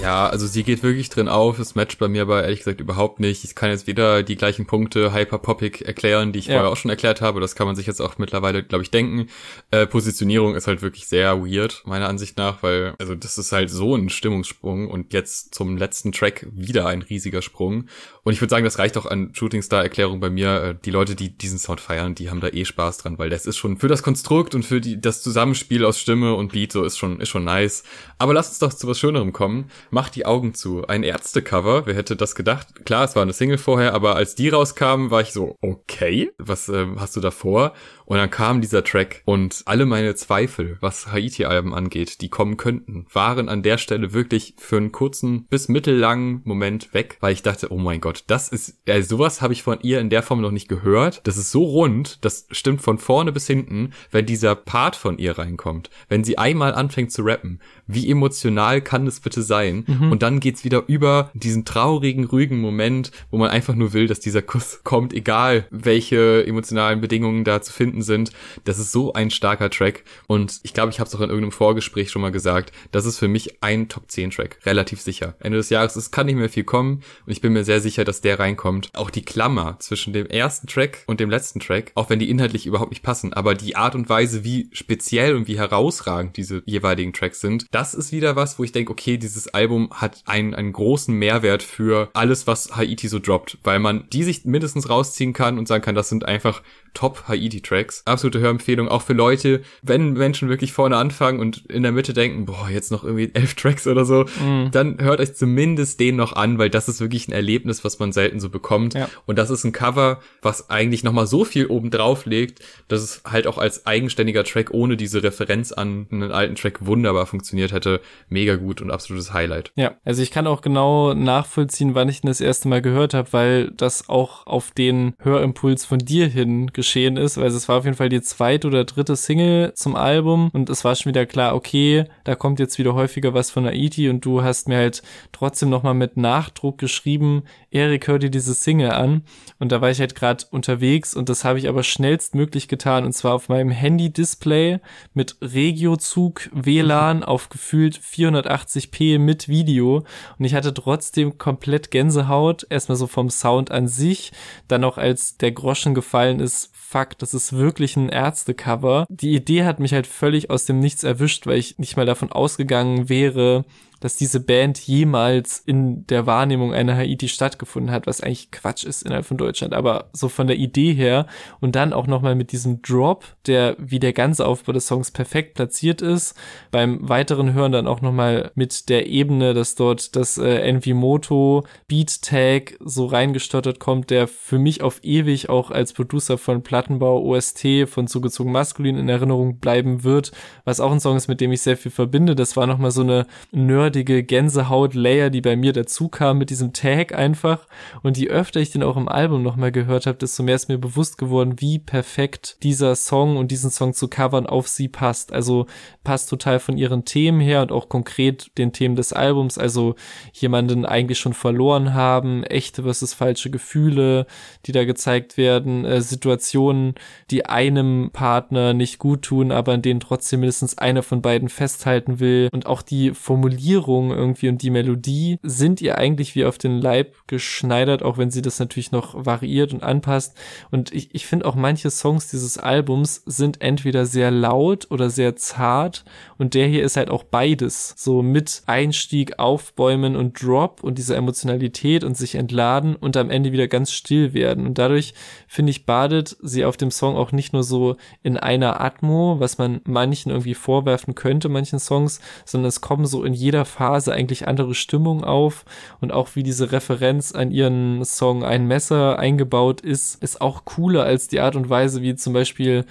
Ja, also sie geht wirklich drin auf. Es matcht bei mir aber ehrlich gesagt überhaupt nicht. Ich kann jetzt weder die gleichen Punkte hyperpoppig erklären, die ich
Ja.
vorher auch schon erklärt habe. Das kann man sich jetzt auch mittlerweile, glaube ich, denken. Äh, Positionierung ist halt wirklich sehr weird, meiner Ansicht nach, weil, also das ist halt so ein Stimmungssprung und jetzt zum letzten Track wieder ein riesiger Sprung. Und ich würde sagen, das reicht auch an Shooting Star Erklärung bei mir. Äh, die Leute, die diesen Sound feiern, die haben da eh Spaß dran, weil das ist schon für das Konstrukt und für die, das Zusammenspiel aus Stimme und Beat so ist schon, ist schon nice. Aber lasst uns doch zu was Schönerem kommen. Macht die Augen zu. Ein Ärztecover. Wer hätte das gedacht? Klar, es war eine Single vorher, aber als die rauskamen, war ich so, okay, was äh, hast du da vor? Und dann kam dieser Track und alle meine Zweifel, was Haiti-Alben angeht, die kommen könnten, waren an der Stelle wirklich für einen kurzen bis mittellangen Moment weg, weil ich dachte, oh mein Gott, das ist, ja, sowas habe ich von ihr in der Form noch nicht gehört. Das ist so rund, das stimmt von vorne bis hinten, wenn dieser Part von ihr reinkommt, wenn sie einmal anfängt zu rappen, wie emotional kann es bitte sein? Und dann geht's wieder über diesen traurigen, ruhigen Moment, wo man einfach nur will, dass dieser Kuss kommt, egal welche emotionalen Bedingungen da zu finden sind. Das ist so ein starker Track. Und ich glaube, ich habe es auch in irgendeinem Vorgespräch schon mal gesagt, das ist für mich ein Top 10 Track. Relativ sicher. Ende des Jahres, es kann nicht mehr viel kommen. Und ich bin mir sehr sicher, dass der reinkommt. Auch die Klammer zwischen dem ersten Track und dem letzten Track, auch wenn die inhaltlich überhaupt nicht passen, aber die Art und Weise, wie speziell und wie herausragend diese jeweiligen Tracks sind, das ist wieder was, wo ich denke, okay, dieses Album hat einen, einen großen Mehrwert für alles, was Haiti so droppt, weil man die sich mindestens rausziehen kann und sagen kann, das sind einfach Top Haiti-Tracks. Tracks. Absolute Hörempfehlung, auch für Leute, wenn Menschen wirklich vorne anfangen und in der Mitte denken, boah, jetzt noch irgendwie elf Tracks oder so, mhm. dann hört euch zumindest den noch an, weil das ist wirklich ein Erlebnis, was man selten so bekommt. Ja. Und das ist ein Cover, was eigentlich nochmal so viel oben drauf legt, dass es halt auch als eigenständiger Track ohne diese Referenz an einen alten Track wunderbar funktioniert hätte. Mega gut und absolutes Highlight.
Ja, also ich kann auch genau nachvollziehen, wann ich ihn das erste Mal gehört habe, weil das auch auf den Hörimpuls von dir hin geschehen ist, weil es war auf jeden Fall die zweite oder dritte Single zum Album und es war schon wieder klar, okay, da kommt jetzt wieder häufiger was von Haiti und du hast mir halt trotzdem nochmal mit Nachdruck geschrieben, Erik, hör dir diese Single an. Und da war ich halt gerade unterwegs und das habe ich aber schnellstmöglich getan und zwar auf meinem Handy-Display mit Regiozug WLAN auf gefühlt 480p mit Video und ich hatte trotzdem komplett Gänsehaut, erstmal so vom Sound an sich, dann auch als der Groschen gefallen ist, fuck, das ist wirklich ein Ärztecover. Die Idee hat mich halt völlig aus dem Nichts erwischt, weil ich nicht mal davon ausgegangen wäre, dass diese Band jemals in der Wahrnehmung einer Haiti stattgefunden hat, was eigentlich Quatsch ist innerhalb von Deutschland, aber so von der Idee her und dann auch nochmal mit diesem Drop, der wie der ganze Aufbau des Songs perfekt platziert ist, beim weiteren Hören dann auch nochmal mit der Ebene, dass dort das äh, Envimoto Beat Tag so reingestottert kommt, der für mich auf ewig auch als Producer von Plattenbau OST von zugezogen maskulin in Erinnerung bleiben wird, was auch ein Song ist, mit dem ich sehr viel verbinde. Das war nochmal so eine Nerd nerdige Gänsehaut-Layer, die bei mir dazu kam mit diesem Tag einfach. Und je öfter ich den auch im Album nochmal gehört habe, desto mehr ist mir bewusst geworden, wie perfekt dieser Song und diesen Song zu covern auf sie passt. Also passt total von ihren Themen her und auch konkret den Themen des Albums. Also jemanden eigentlich schon verloren haben, echte versus falsche Gefühle, die da gezeigt werden, äh, Situationen, die einem Partner nicht gut tun, aber in denen trotzdem mindestens einer von beiden festhalten will und auch die Formulierung Formulierung irgendwie und die Melodie sind ihr eigentlich wie auf den Leib geschneidert, auch wenn sie das natürlich noch variiert und anpasst. Und ich, ich finde auch manche Songs dieses Albums sind entweder sehr laut oder sehr zart und der hier ist halt auch beides. So mit Einstieg, Aufbäumen und Drop und dieser Emotionalität und sich entladen und am Ende wieder ganz still werden. Und dadurch, finde ich, badet sie auf dem Song auch nicht nur so in einer Atmo, was man manchen irgendwie vorwerfen könnte, manchen Songs, sondern es kommen so in jeder Phase eigentlich andere Stimmung auf und auch wie diese Referenz an ihren Song Ein Messer eingebaut ist, ist auch cooler als die Art und Weise, wie zum Beispiel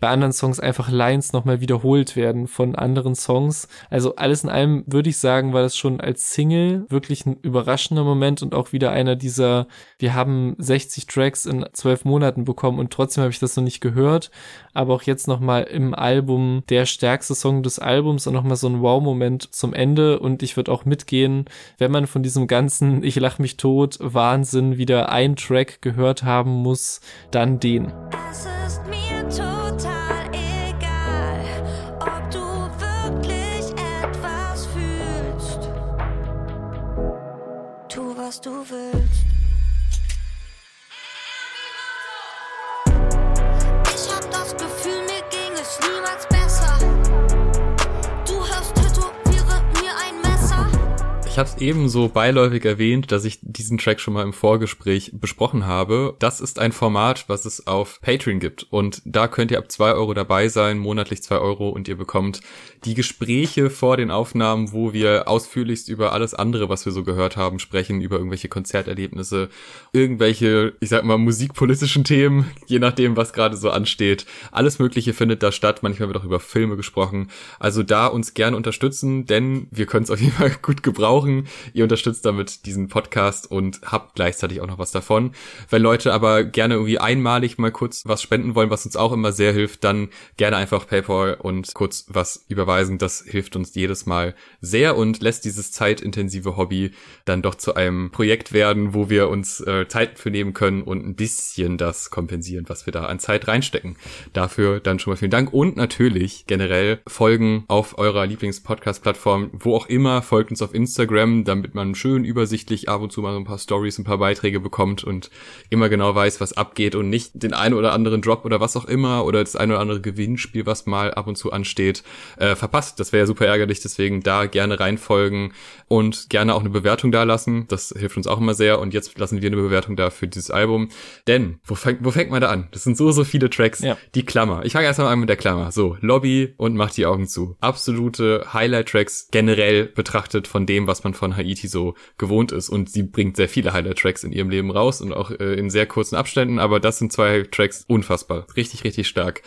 bei anderen Songs einfach Lines nochmal wiederholt werden von anderen Songs. Also alles in allem würde ich sagen, war das schon als Single wirklich ein überraschender Moment und auch wieder einer dieser, wir haben 60 Tracks in zwölf Monaten bekommen und trotzdem habe ich das noch nicht gehört, aber auch jetzt nochmal im Album der stärkste Song des Albums und nochmal so ein Wow-Moment zum Ende und ich würde auch mitgehen, wenn man von diesem ganzen Ich lach mich tot Wahnsinn wieder ein Track gehört haben muss, dann den. Tu, was
Ich habe es eben so beiläufig erwähnt, dass ich diesen Track schon mal im Vorgespräch besprochen habe. Das ist ein Format, was es auf Patreon gibt. Und da könnt ihr ab zwei Euro dabei sein, monatlich zwei Euro und ihr bekommt die Gespräche vor den Aufnahmen, wo wir ausführlichst über alles andere, was wir so gehört haben, sprechen, über irgendwelche Konzerterlebnisse, irgendwelche, ich sag mal, musikpolitischen Themen, je nachdem, was gerade so ansteht. Alles Mögliche findet da statt. Manchmal wird auch über Filme gesprochen. Also da uns gerne unterstützen, denn wir können es auf jeden Fall gut gebrauchen brauchen. Ihr unterstützt damit diesen Podcast und habt gleichzeitig auch noch was davon. Wenn Leute aber gerne irgendwie einmalig mal kurz was spenden wollen, was uns auch immer sehr hilft, dann gerne einfach PayPal und kurz was überweisen. Das hilft uns jedes Mal sehr und lässt dieses zeitintensive Hobby dann doch zu einem Projekt werden, wo wir uns äh, Zeit für nehmen können und ein bisschen das kompensieren, was wir da an Zeit reinstecken. Dafür dann schon mal vielen Dank und natürlich generell folgen auf eurer Lieblings-Podcast-Plattform, wo auch immer, folgt uns auf Instagram Instagram, damit man schön übersichtlich ab und zu mal so ein paar Stories, ein paar Beiträge bekommt und immer genau weiß, was abgeht und nicht den einen oder anderen Drop oder was auch immer oder das ein oder andere Gewinnspiel, was mal ab und zu ansteht, äh, verpasst. Das wäre ja super ärgerlich, deswegen da gerne reinfolgen und gerne auch eine Bewertung da lassen. Das hilft uns auch immer sehr und jetzt lassen wir eine Bewertung da für dieses Album. Denn, wo fängt, wo fängt man da an? Das sind so, so viele Tracks. Ja. Die Klammer. Ich fange erstmal an mit der Klammer. So, Lobby und macht die Augen zu. Absolute Highlight-Tracks generell betrachtet von dem, was man von Haiti so gewohnt ist. Und sie bringt sehr viele Highlight-Tracks in ihrem Leben raus und auch äh, in sehr kurzen Abständen, aber das sind zwei Tracks unfassbar. Richtig, richtig stark.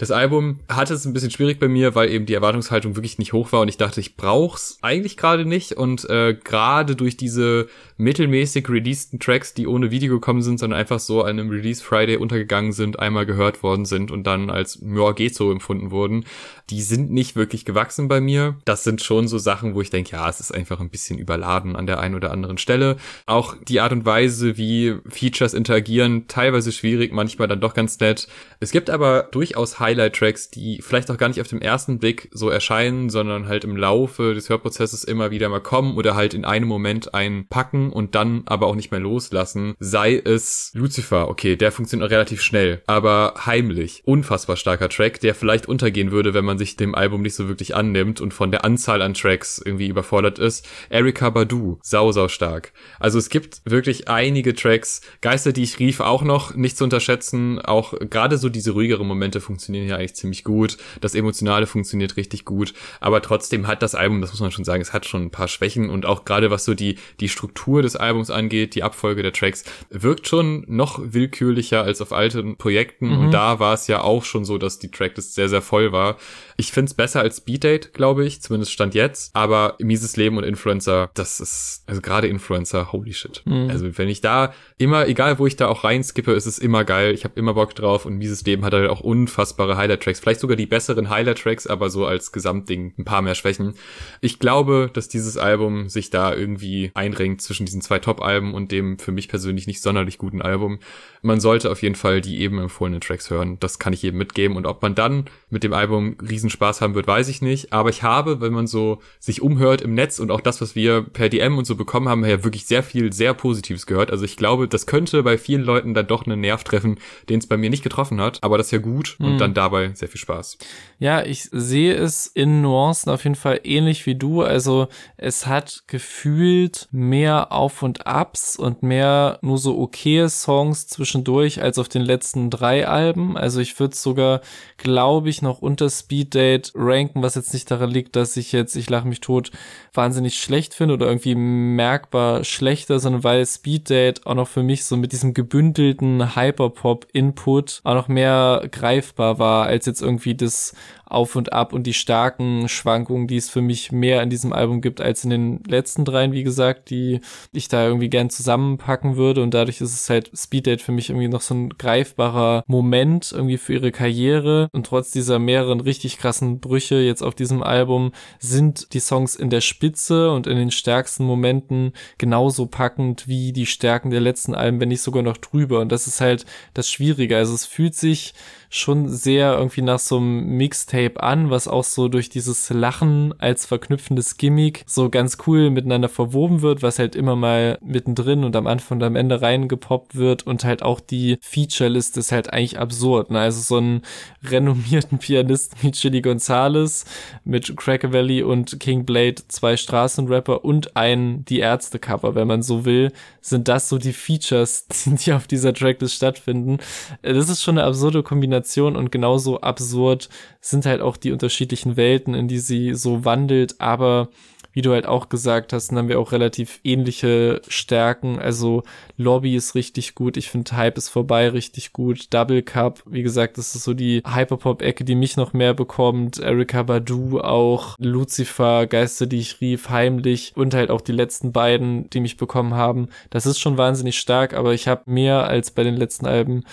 Das Album hatte es ein bisschen schwierig bei mir, weil eben die Erwartungshaltung wirklich nicht hoch war und ich dachte, ich brauch's eigentlich gerade nicht und äh, gerade durch diese mittelmäßig releaseden Tracks, die ohne Video gekommen sind, sondern einfach so an einem Release Friday untergegangen sind, einmal gehört worden sind und dann als ja, geht so empfunden wurden, die sind nicht wirklich gewachsen bei mir. Das sind schon so Sachen, wo ich denke, ja, es ist einfach ein bisschen überladen an der einen oder anderen Stelle. Auch die Art und Weise, wie Features interagieren, teilweise schwierig, manchmal dann doch ganz nett. Es gibt aber durchaus Highlight-Tracks, die vielleicht auch gar nicht auf dem ersten Blick so erscheinen, sondern halt im Laufe des Hörprozesses immer wieder mal kommen oder halt in einem Moment einpacken und dann aber auch nicht mehr loslassen. Sei es Lucifer, okay, der funktioniert relativ schnell, aber heimlich. Unfassbar starker Track, der vielleicht untergehen würde, wenn man sich dem Album nicht so wirklich annimmt und von der Anzahl an Tracks irgendwie überfordert ist. Erika Badu, sau, sau stark. Also es gibt wirklich einige Tracks. Geister, die ich rief, auch noch nicht zu unterschätzen. Auch gerade so diese ruhigeren Momente funktionieren funktionieren hier eigentlich ziemlich gut. Das Emotionale funktioniert richtig gut. Aber trotzdem hat das Album, das muss man schon sagen, es hat schon ein paar Schwächen und auch gerade was so die, die Struktur des Albums angeht, die Abfolge der Tracks, wirkt schon noch willkürlicher als auf alten Projekten. Mhm. Und da war es ja auch schon so, dass die Tracklist sehr, sehr voll war. Ich finde es besser als Speed Date, glaube ich, zumindest stand jetzt. Aber Mieses Leben und Influencer, das ist, also gerade Influencer, holy shit. Mhm. Also wenn ich da immer, egal wo ich da auch reinskippe, ist es immer geil. Ich habe immer Bock drauf und Mieses Leben hat halt auch unfassbare Highlight-Tracks. Vielleicht sogar die besseren Highlight-Tracks, aber so als Gesamtding ein paar mehr Schwächen. Ich glaube, dass dieses Album sich da irgendwie einringt zwischen diesen zwei Top-Alben und dem für mich persönlich nicht sonderlich guten Album. Man sollte auf jeden Fall die eben empfohlenen Tracks hören. Das kann ich jedem mitgeben. Und ob man dann mit dem Album riesen Spaß haben wird, weiß ich nicht. Aber ich habe, wenn man so sich umhört im Netz und auch das, was wir per DM und so bekommen haben, ja wirklich sehr viel, sehr Positives gehört. Also ich glaube, das könnte bei vielen Leuten dann doch einen Nerv treffen, den es bei mir nicht getroffen hat. Aber das ist ja gut und mhm. dann dabei sehr viel Spaß.
Ja, ich sehe es in Nuancen auf jeden Fall ähnlich wie du. Also es hat gefühlt mehr Auf und Abs und mehr nur so okaye Songs zwischendurch als auf den letzten drei Alben. Also ich würde sogar, glaube ich, noch unter Speed Date ranken, was jetzt nicht daran liegt, dass ich jetzt, ich lache mich tot, wahnsinnig schlecht finde oder irgendwie merkbar schlechter, sondern weil Speed Date auch noch für mich so mit diesem gebündelten Hyperpop-Input auch noch mehr greifbar war als jetzt irgendwie das auf und ab und die starken Schwankungen, die es für mich mehr in diesem Album gibt als in den letzten dreien, wie gesagt, die ich da irgendwie gern zusammenpacken würde. Und dadurch ist es halt Speed Date für mich irgendwie noch so ein greifbarer Moment irgendwie für ihre Karriere. Und trotz dieser mehreren richtig krassen Brüche jetzt auf diesem Album sind die Songs in der Spitze und in den stärksten Momenten genauso packend wie die Stärken der letzten Alben, wenn nicht sogar noch drüber. Und das ist halt das Schwierige, also es fühlt sich schon sehr irgendwie nach so einem Mixtape an, was auch so durch dieses Lachen als verknüpfendes Gimmick so ganz cool miteinander verwoben wird, was halt immer mal mittendrin und am Anfang und am Ende reingepoppt wird und halt auch die Feature-List ist halt eigentlich absurd. Ne? Also so einen renommierten Pianisten wie Chili Gonzalez mit Cracker Valley und King Blade, zwei Straßenrapper und ein Die Ärzte-Cover, wenn man so will, sind das so die Features, die auf dieser Tracklist stattfinden. Das ist schon eine absurde Kombination Kombination und genauso absurd sind halt auch die unterschiedlichen Welten, in die sie so wandelt, aber wie du halt auch gesagt hast, dann haben wir auch relativ ähnliche Stärken. Also Lobby ist richtig gut. Ich finde Hype ist vorbei richtig gut. Double Cup, wie gesagt, das ist so die Hyperpop-Ecke, die mich noch mehr bekommt. Erika Badu auch. Lucifer, Geister, die ich rief, heimlich und halt auch die letzten beiden, die mich bekommen haben. Das ist schon wahnsinnig stark, aber ich habe mehr als bei den letzten Alben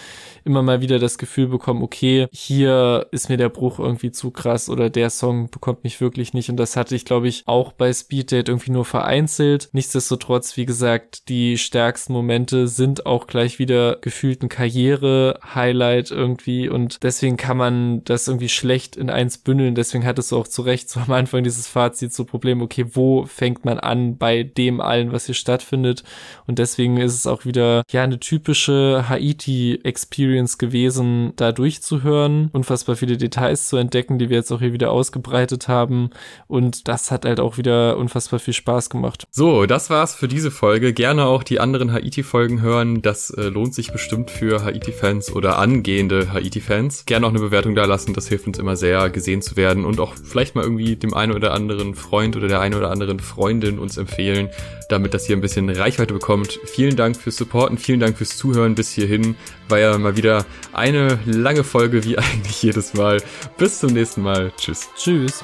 immer mal wieder das Gefühl bekommen, okay, hier ist mir der Bruch irgendwie zu krass oder der Song bekommt mich wirklich nicht. Und das hatte ich, glaube ich, auch bei bei Speed Date irgendwie nur vereinzelt. Nichtsdestotrotz, wie gesagt, die stärksten Momente sind auch gleich wieder gefühlten Karriere-Highlight irgendwie und deswegen kann man das irgendwie schlecht in eins bündeln. Deswegen hattest du auch zu Recht so am Anfang dieses Fazit so Problem, okay, wo fängt man an bei dem allen, was hier stattfindet? Und deswegen ist es auch wieder, ja, eine typische Haiti-Experience gewesen, da durchzuhören, unfassbar viele Details zu entdecken, die wir jetzt auch hier wieder ausgebreitet haben. Und das hat halt auch wieder unfassbar viel Spaß gemacht.
So, das war's für diese Folge. Gerne auch die anderen Haiti-Folgen hören. Das äh, lohnt sich bestimmt für Haiti-Fans oder angehende Haiti-Fans. Gerne auch eine Bewertung da lassen. Das hilft uns immer sehr, gesehen zu werden und auch vielleicht mal irgendwie dem einen oder anderen Freund oder der einen oder anderen Freundin uns empfehlen, damit das hier ein bisschen Reichweite bekommt. Vielen Dank fürs Supporten, vielen Dank fürs Zuhören bis hierhin. War ja mal wieder eine lange Folge wie eigentlich jedes Mal. Bis zum nächsten Mal. Tschüss.
Tschüss.